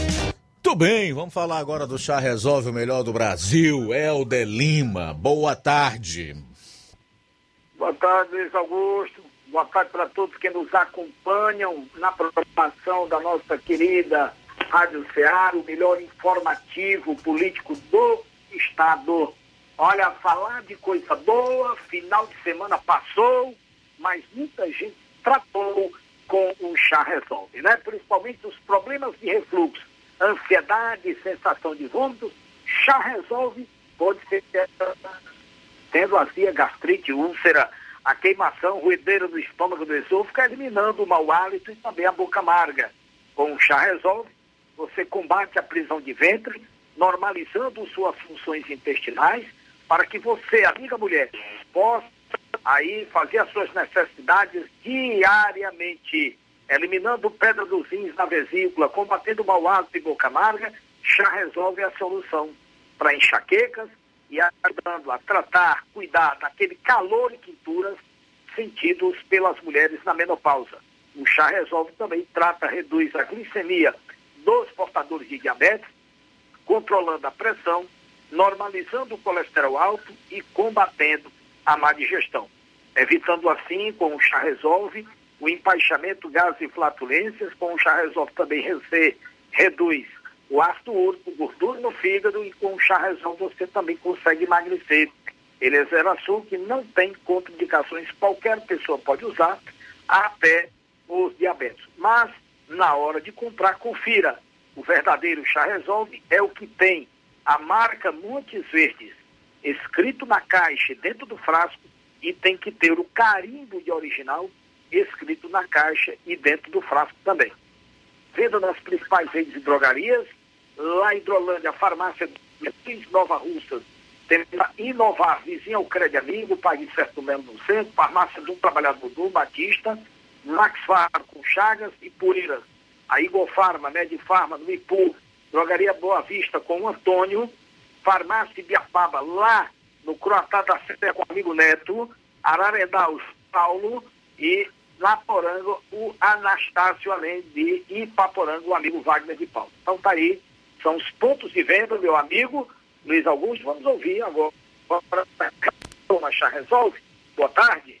Muito bem, vamos falar agora do Chá Resolve o Melhor do Brasil. Helder Lima, boa tarde. Boa tarde, Luiz Augusto. Boa tarde para todos que nos acompanham na programação da nossa querida Rádio Ceará, o melhor informativo político do Estado. Olha, falar de coisa boa, final de semana passou, mas muita gente tratou com o chá resolve, né? Principalmente os problemas de refluxo, ansiedade, sensação de vômito, chá resolve pode ser tendo azia, gastrite, úlcera, a queimação, ruideira do estômago do esôfago, eliminando o mau hálito e também a boca amarga. Com o chá resolve, você combate a prisão de ventre, normalizando suas funções intestinais, para que você, amiga mulher, possa aí fazer as suas necessidades diariamente, eliminando pedra dos rins na vesícula, combatendo o mau hálito e boca amarga, chá resolve a solução para enxaquecas e ajudando a tratar, cuidar daquele calor e quinturas sentidos pelas mulheres na menopausa. O chá resolve também trata, reduz a glicemia dos portadores de diabetes, controlando a pressão, normalizando o colesterol alto e combatendo a má digestão. Evitando assim, com o chá resolve, o empaixamento, gases e flatulências, com o chá resolve também reduz o ácido úrico, gordura no fígado e com o chá resolve você também consegue emagrecer. Ele é zero açúcar, não tem contraindicações, qualquer pessoa pode usar, até os diabéticos. Mas, na hora de comprar, confira. O verdadeiro chá resolve é o que tem a marca Montes Verdes escrito na caixa, dentro do frasco, e tem que ter o carimbo de original escrito na caixa e dentro do frasco também. Venda nas principais redes de drogarias, lá em Hidrolândia, farmácia de Nova Russas, tem Inovar, vizinho ao Crédito Amigo, Pague Certo Melo no centro, farmácia do Trabalhador do Batista, Max Farma com Chagas e Puriras. A Igor Farma, Medifarma, no Ipu, Drogaria Boa Vista com o Antônio, Farmácia Biapaba, lá no Croatá da Serra com o amigo Neto, Ararendá, o Paulo e Laporango, o Anastácio, além de Ipaporango, o amigo Wagner de Paulo. Então tá aí, são os pontos de venda, meu amigo Luiz Augusto. Vamos ouvir agora. Toma Chá Resolve. Boa tarde.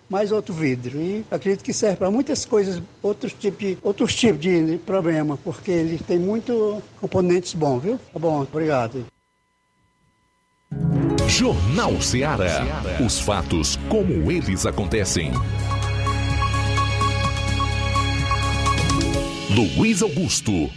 mais outro vidro. E acredito que serve para muitas coisas, outros tipos de, outros tipos de problema, porque ele tem muito componentes bons, viu? Tá bom, obrigado. Jornal Ceará. Os fatos como eles acontecem. Luiz Augusto.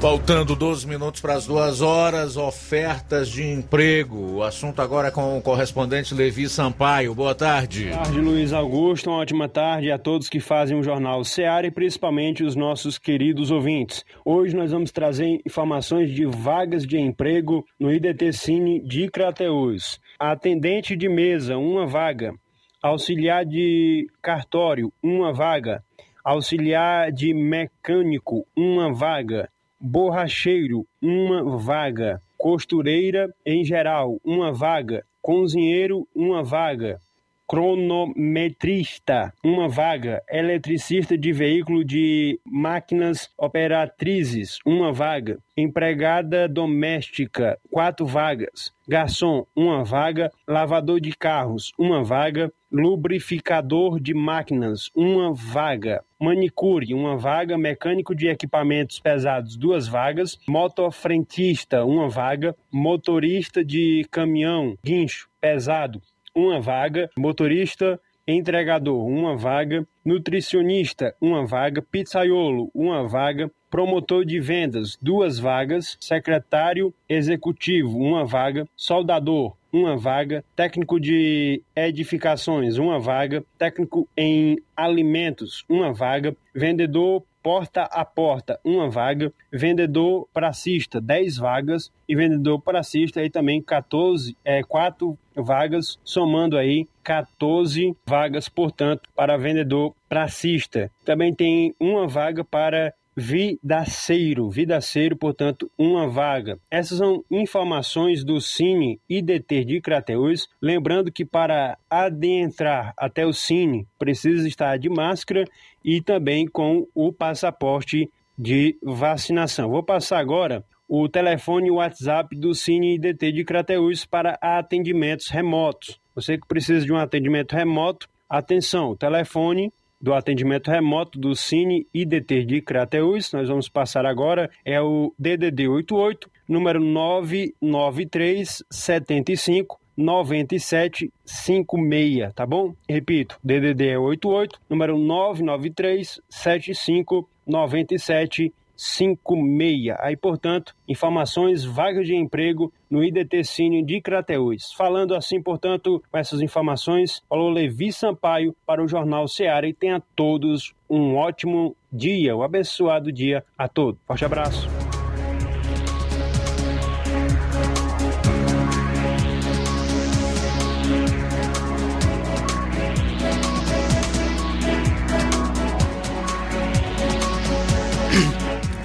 Faltando 12 minutos para as duas horas, ofertas de emprego. O assunto agora é com o correspondente Levi Sampaio. Boa tarde. Boa tarde, Luiz Augusto. Uma ótima tarde a todos que fazem o Jornal Seara e principalmente os nossos queridos ouvintes. Hoje nós vamos trazer informações de vagas de emprego no IDT Cine de Crateus. Atendente de mesa, uma vaga. Auxiliar de cartório, uma vaga. Auxiliar de mecânico, uma vaga borracheiro, uma vaga, costureira em geral, uma vaga, cozinheiro, uma vaga, cronometrista, uma vaga. Eletricista de veículo de máquinas operatrizes, uma vaga. Empregada doméstica, quatro vagas. Garçom, uma vaga. Lavador de carros, uma vaga. Lubrificador de máquinas, uma vaga. Manicure, uma vaga. Mecânico de equipamentos pesados, duas vagas. Motofrentista, uma vaga. Motorista de caminhão, guincho, pesado, uma vaga, motorista entregador, uma vaga, nutricionista, uma vaga, pizzaiolo, uma vaga, promotor de vendas, duas vagas, secretário executivo, uma vaga, soldador, uma vaga, técnico de edificações, uma vaga, técnico em alimentos, uma vaga, vendedor porta a porta, uma vaga, vendedor pracista, 10 vagas e vendedor pracista aí também 14, é, 4 vagas, somando aí 14 vagas, portanto, para vendedor pracista. Também tem uma vaga para vidaceiro, vidaceiro, portanto, uma vaga. Essas são informações do Cine IDT de Crateús. Lembrando que para adentrar até o Cine precisa estar de máscara e também com o passaporte de vacinação. Vou passar agora o telefone e o WhatsApp do Cine IDT de Crateús para atendimentos remotos. Você que precisa de um atendimento remoto, atenção, telefone do atendimento remoto do Cine IDT de Crateús. Nós vamos passar agora é o DDD 88, número 993 75 9756, tá bom? Repito, DDD é 88, número 993 75 9756. 56. Aí, portanto, informações, vagas de emprego no IDT Cine de Crateús. Falando assim, portanto, com essas informações, falou Levi Sampaio para o Jornal Seara e tenha todos um ótimo dia, um abençoado dia a todos. Forte abraço.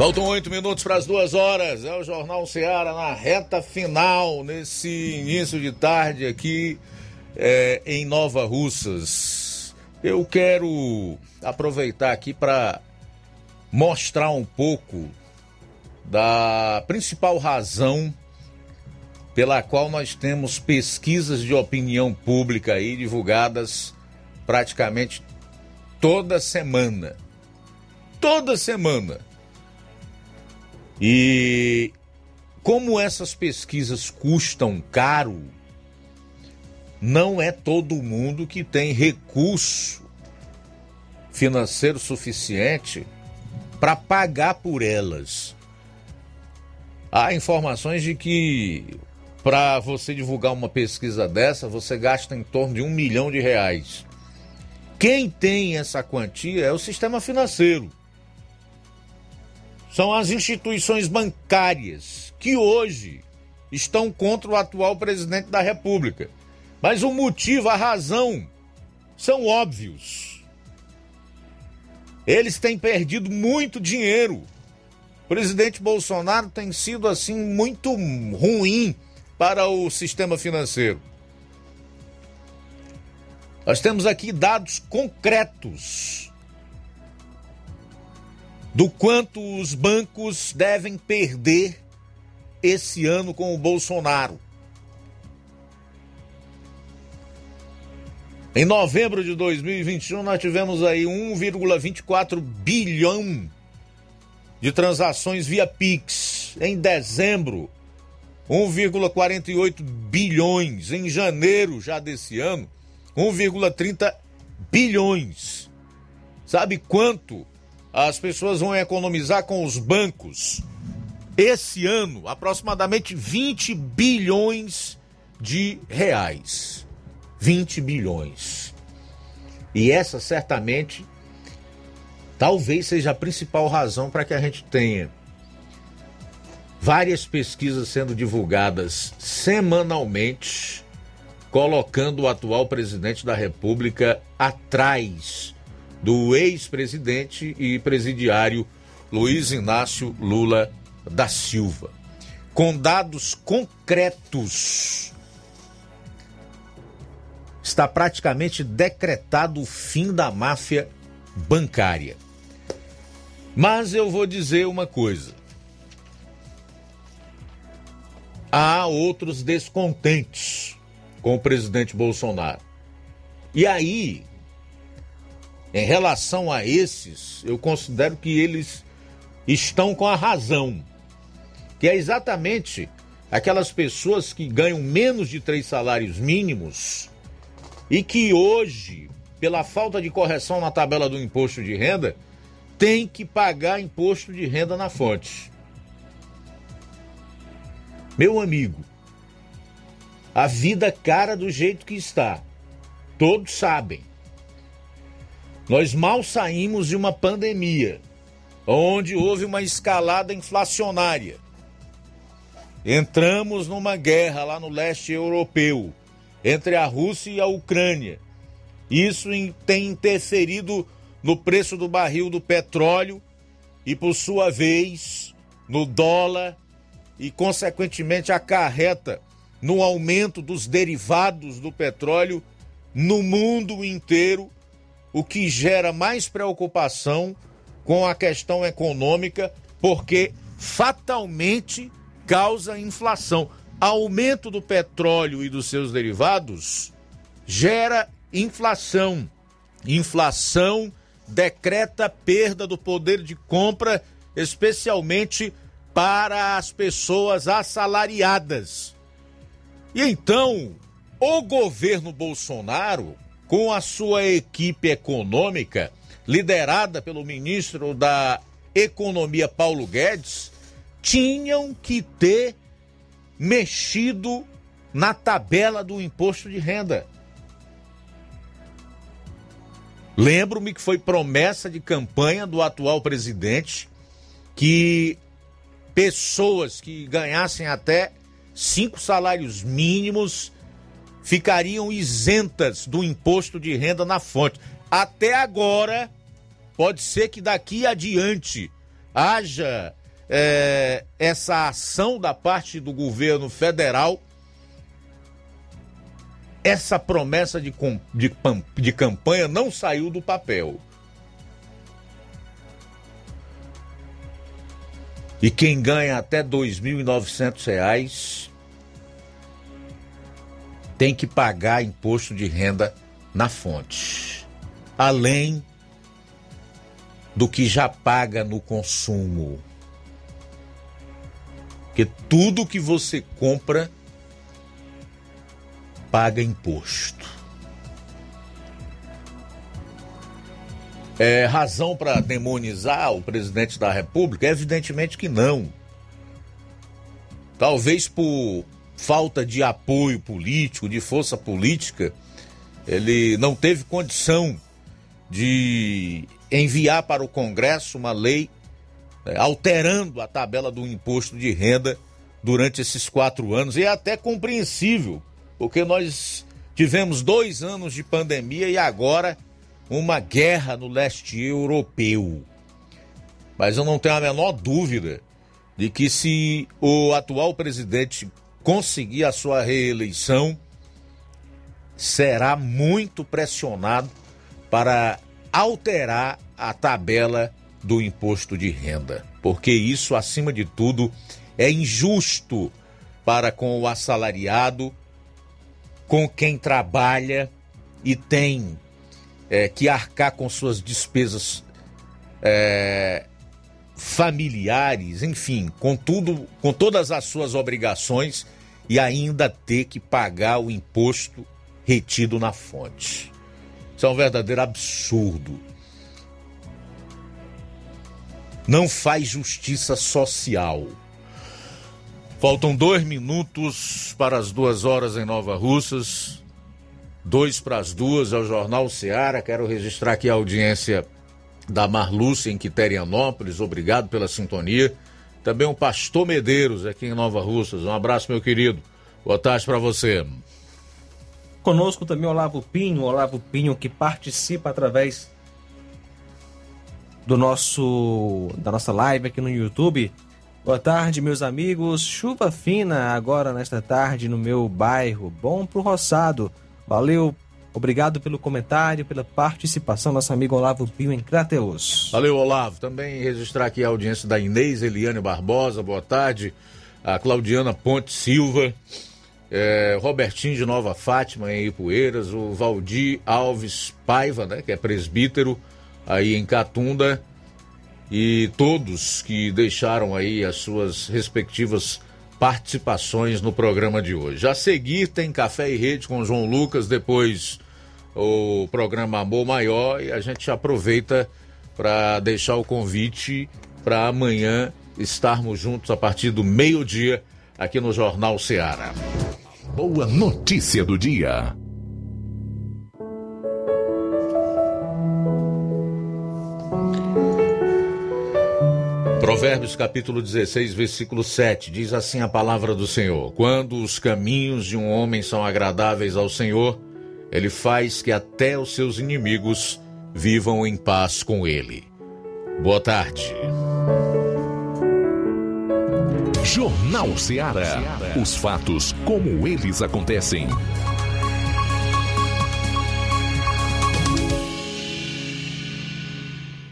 Faltam oito minutos para as duas horas. É o Jornal Ceará na reta final, nesse início de tarde aqui é, em Nova Russas. Eu quero aproveitar aqui para mostrar um pouco da principal razão pela qual nós temos pesquisas de opinião pública aí divulgadas praticamente toda semana. Toda semana e como essas pesquisas custam caro, não é todo mundo que tem recurso financeiro suficiente para pagar por elas. Há informações de que para você divulgar uma pesquisa dessa, você gasta em torno de um milhão de reais. Quem tem essa quantia é o sistema financeiro são as instituições bancárias que hoje estão contra o atual presidente da República. Mas o motivo, a razão, são óbvios. Eles têm perdido muito dinheiro. O presidente Bolsonaro tem sido assim muito ruim para o sistema financeiro. Nós temos aqui dados concretos do quanto os bancos devem perder esse ano com o Bolsonaro. Em novembro de 2021, nós tivemos aí 1,24 bilhão de transações via Pix. Em dezembro, 1,48 bilhões. Em janeiro já desse ano, 1,30 bilhões. Sabe quanto as pessoas vão economizar com os bancos esse ano aproximadamente 20 bilhões de reais. 20 bilhões. E essa certamente talvez seja a principal razão para que a gente tenha várias pesquisas sendo divulgadas semanalmente, colocando o atual presidente da República atrás do ex-presidente e presidiário Luiz Inácio Lula da Silva. Com dados concretos está praticamente decretado o fim da máfia bancária. Mas eu vou dizer uma coisa. Há outros descontentes com o presidente Bolsonaro. E aí, em relação a esses, eu considero que eles estão com a razão. Que é exatamente aquelas pessoas que ganham menos de três salários mínimos e que hoje, pela falta de correção na tabela do imposto de renda, tem que pagar imposto de renda na fonte. Meu amigo, a vida cara do jeito que está. Todos sabem. Nós mal saímos de uma pandemia, onde houve uma escalada inflacionária. Entramos numa guerra lá no leste europeu, entre a Rússia e a Ucrânia. Isso tem interferido no preço do barril do petróleo e, por sua vez, no dólar e, consequentemente, acarreta no aumento dos derivados do petróleo no mundo inteiro, o que gera mais preocupação com a questão econômica, porque fatalmente causa inflação. Aumento do petróleo e dos seus derivados gera inflação. Inflação decreta perda do poder de compra, especialmente para as pessoas assalariadas. E então, o governo Bolsonaro, com a sua equipe econômica, liderada pelo ministro da Economia Paulo Guedes, tinham que ter mexido na tabela do imposto de renda. Lembro-me que foi promessa de campanha do atual presidente que pessoas que ganhassem até cinco salários mínimos ficariam isentas do imposto de renda na fonte. Até agora, pode ser que daqui adiante haja é, essa ação da parte do governo federal, essa promessa de, de, de campanha não saiu do papel. E quem ganha até R$ 2.900 tem que pagar imposto de renda na fonte, além do que já paga no consumo. Porque tudo que você compra paga imposto. É razão para demonizar o presidente da República? Evidentemente que não. Talvez por falta de apoio político, de força política, ele não teve condição de enviar para o Congresso uma lei né, alterando a tabela do imposto de renda durante esses quatro anos. E é até compreensível, porque nós tivemos dois anos de pandemia e agora uma guerra no leste europeu. Mas eu não tenho a menor dúvida de que se o atual presidente conseguir a sua reeleição, será muito pressionado para alterar a tabela do imposto de renda, porque isso, acima de tudo, é injusto para com o assalariado, com quem trabalha e tem é, que arcar com suas despesas é, familiares, enfim, com tudo, com todas as suas obrigações e ainda ter que pagar o imposto retido na fonte. Isso é um verdadeiro absurdo. Não faz justiça social. Faltam dois minutos para as duas horas em Nova Russas. Dois para as duas é o Jornal Seara. Quero registrar aqui a audiência da Marlúcia em Quiterianópolis. Obrigado pela sintonia. Também o Pastor Medeiros aqui em Nova Russas. Um abraço, meu querido. Boa tarde para você. Conosco também Olavo Pinho, Olavo Pinho que participa através do nosso da nossa live aqui no YouTube. Boa tarde, meus amigos. Chuva fina agora nesta tarde no meu bairro. Bom pro roçado. Valeu Obrigado pelo comentário, pela participação, nosso amigo Olavo Pio em Crateus. Valeu, Olavo. Também registrar aqui a audiência da Inês Eliane Barbosa, boa tarde. A Claudiana Ponte Silva, é, Robertinho de Nova Fátima em Ipueiras, o Valdir Alves Paiva, né, que é presbítero aí em Catunda, e todos que deixaram aí as suas respectivas participações no programa de hoje. A seguir tem Café e Rede com João Lucas, depois o programa Amor Maior e a gente aproveita para deixar o convite para amanhã estarmos juntos a partir do meio-dia aqui no Jornal Ceará. Boa notícia do dia. Provérbios capítulo 16, versículo 7 diz assim a palavra do Senhor: Quando os caminhos de um homem são agradáveis ao Senhor, ele faz que até os seus inimigos vivam em paz com ele. Boa tarde. Jornal Ceará. Os fatos como eles acontecem.